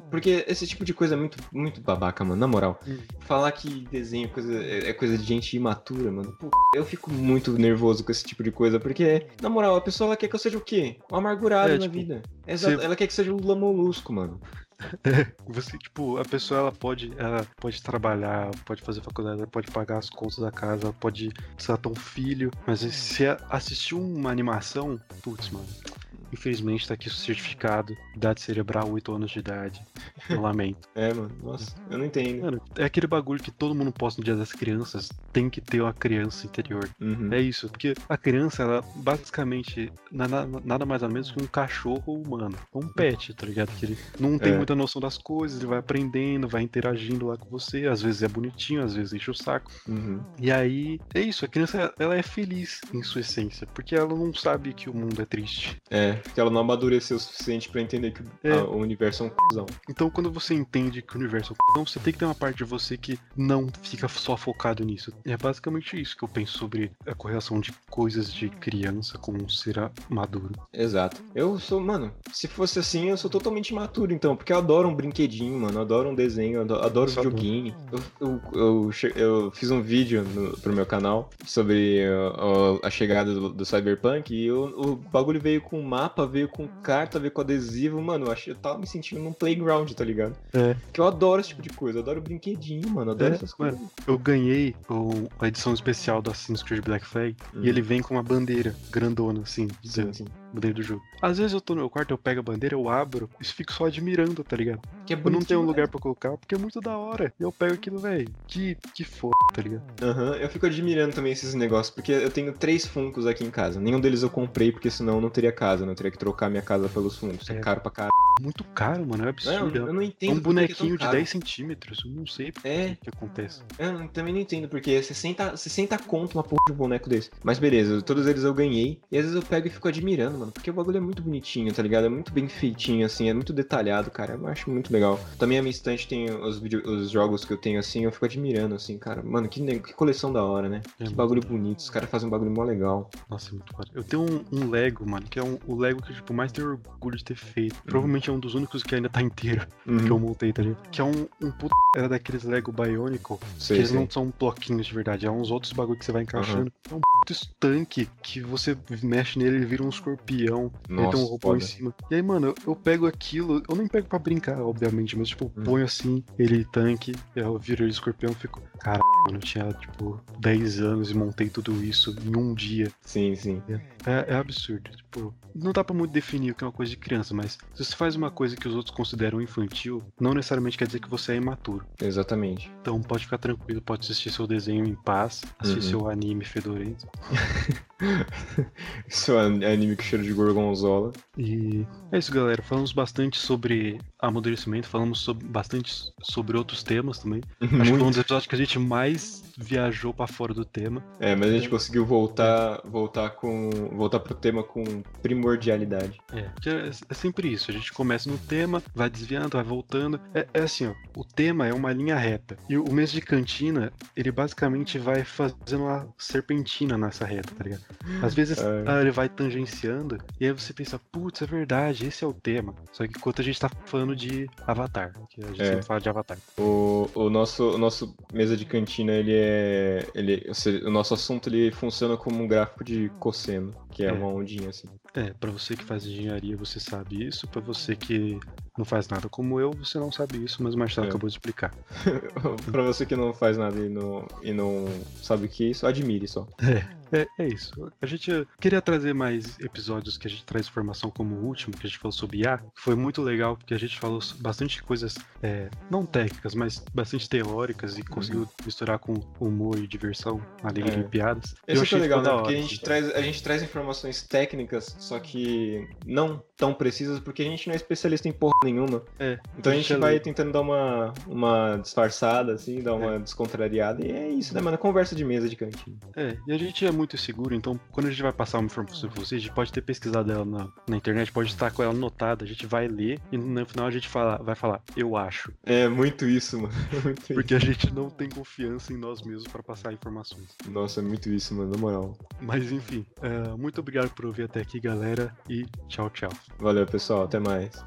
porque esse tipo de coisa é muito, muito babaca, mano. Na moral. Hum. Falar que desenho é coisa- é é coisa de gente imatura, mano. Pô, eu fico muito nervoso com esse tipo de coisa. Porque, na moral, a pessoa ela quer que eu seja o quê? Um amargurado É, na tipo, vida. Exato, você- Ela quer que seja o Lula Molusco, mano. <laughs> Você, tipo, a pessoa ela pode, ela pode trabalhar, pode fazer faculdade, ela pode pagar as contas da casa, ela pode, ter um filho, mas se a- assistir uma animação, putz, mano, infelizmente tá aqui o certificado, idade cerebral, 8 anos de idade, eu lamento. <laughs> É, mano. Nossa, eu não entendo. Mano, é aquele bagulho que todo mundo posta no dia das crianças, tem que ter uma criança interior. Uhum. É isso, porque a criança, ela basicamente na- na- nada mais ou menos que um cachorro humano. Um pet, tá ligado? Que ele não tem É. muita noção das coisas, ele vai aprendendo, vai interagindo lá com você. Às vezes é bonitinho, às vezes enche o saco. Uhum. E aí, é isso, a criança, ela é feliz em sua essência, porque ela não sabe que o mundo é triste. É, porque ela não amadureceu o suficiente pra entender que o- É. a- o universo é um cuzão. Então, quando você entende que o universo é um não, você tem que ter uma parte de você que não fica só focado nisso. É basicamente isso que eu penso sobre a correlação de coisas de criança com um ser maduro. Exato. Eu sou, mano, se fosse assim, eu sou totalmente imaturo, então, porque eu adoro um brinquedinho, mano, eu adoro um desenho, eu adoro, só videogame. Eu, eu, eu, eu fiz um vídeo no, pro meu canal sobre uh, a chegada do, do Cyberpunk e eu- o bagulho veio com mapa, veio com carta, veio com adesivo, mano, eu achei, eu tava me sentindo num playground, tá ligado? É. Porque eu adoro esse tipo de coisa, eu adoro brinquedinho, mano, eu adoro É, essas mano. coisas. Eu ganhei o- a edição especial do Assassin's Creed Black Flag Uhum. e ele vem com uma bandeira grandona, assim, Sim, sim. Bandeira do jogo. Às vezes eu tô no meu quarto, eu pego a bandeira, eu abro e fico só admirando, tá ligado? Que é Eu não tenho um lugar pra colocar porque é muito da hora. E eu pego aquilo, velho. Que, que foda, tá ligado? Aham, eu fico admirando também esses negócios, porque eu tenho três Funkos aqui em casa. Nenhum deles eu comprei, porque senão eu não teria casa, né? Eu teria que trocar minha casa pelos Funkos. É, É. caro pra caralho. Muito caro, mano. É É, absurdo. eu, eu não É entendo. um é tão bonequinho de caro. 10 centímetros. Eu não sei por É. que, acontece. Eu também não entendo, porque 60, 60 conto uma porra de um boneco desse. Mas beleza, todos eles eu ganhei. E às vezes eu pego e fico admirando, mano. Porque o bagulho é muito bonitinho, tá ligado? É muito bem feitinho, assim, é muito detalhado, cara. Eu acho muito legal. Também a minha estante tem os, vídeo- os jogos que eu tenho, assim, eu fico admirando, assim, cara. Mano, que, ne- que coleção da hora, né? É que bagulho da bonito. Os caras fazem um bagulho mó legal. Nossa, é muito foda. Eu tenho um, um Lego, mano, que é um, o Lego que eu tipo, mais tenho orgulho de ter feito. Provavelmente é um dos únicos que ainda tá inteiro <laughs> que eu montei, tá ligado? Que é um, um puta. Era daqueles Lego Bionicle, Sei, que eles sei. não são bloquinhos de verdade, é uns outros bagulho que você vai encaixando. É um puto tanque que você mexe nele, ele vira um escorpião, ele Nossa, tem um robô foda. em cima. E aí, mano, eu, eu pego aquilo, eu nem pego pra brincar, obviamente, mas tipo, Hum. ponho assim, ele tanque, eu viro ele escorpião, fico. Caralho, mano, eu tinha tipo 10 anos e montei tudo isso em um dia. Sim, sim. É, é absurdo. Tipo, não dá pra muito definir o que é uma coisa de criança, mas se você faz uma coisa que os outros consideram infantil, não necessariamente quer dizer que você é imaturo. Exatamente. Então pode ficar tranquilo, pode assistir seu desenho em paz, assistir uhum. seu anime fedorento. <laughs> seu anime com cheiro de gorgonzola. E é isso, galera. Falamos bastante sobre amadurecimento, falamos sobre, bastante sobre outros temas também. <laughs> Acho que foi um dos episódios que a gente mais viajou para fora do tema. É, mas a gente conseguiu voltar, voltar com, voltar pro tema com primordialidade. É, é, é sempre isso. A gente começa no tema, vai desviando, vai voltando. É, é, assim, ó, o tema é uma linha reta e o mês de cantina ele basicamente vai fazendo uma serpentina nessa reta, tá ligado? Às vezes é. Ah, ele vai tangenciando e aí você pensa, putz, é verdade, esse é o tema. Só que enquanto a gente tá falando de Avatar, que a gente é. sempre fala de Avatar. O, o nosso o nosso mesa de cantina ele é é, ele, o nosso assunto ele funciona como um gráfico de cosseno, que é, é. uma ondinha assim. É, para você que faz engenharia, você sabe isso. Para você que não faz nada como eu, você não sabe isso, mas o Marcelo é. acabou de explicar. <laughs> para você que não faz nada e não, e não sabe o que é isso, admire só. É. É, é isso. A gente queria trazer mais episódios que a gente traz informação como o último, que a gente falou sobre IA, que foi muito legal, porque a gente falou bastante coisas, é, não técnicas, mas bastante teóricas e conseguiu uhum. misturar com humor e diversão, alegria é. e piadas. Isso é legal, né? Porque a gente, traz, a gente traz informações técnicas, só que não tão precisas, porque a gente não é especialista em porra nenhuma. É, então a gente vai tentando dar uma, uma disfarçada, assim, dar uma é. descontrariada, e é isso, né, mano? Conversa de mesa de cantinho. É, e a gente é muito seguro, então quando a gente vai passar uma informação pra vocês, a gente pode ter pesquisado ela na, na internet, pode estar com ela anotada, a gente vai ler e no final a gente fala, vai falar, eu acho. É muito isso, mano. <laughs> Muito Porque isso. a gente não tem confiança em nós mesmos para passar informações. Nossa, é muito isso, mano, na moral. Mas enfim, uh, muito obrigado por ouvir até aqui, galera, e tchau, tchau. Valeu, pessoal, até mais.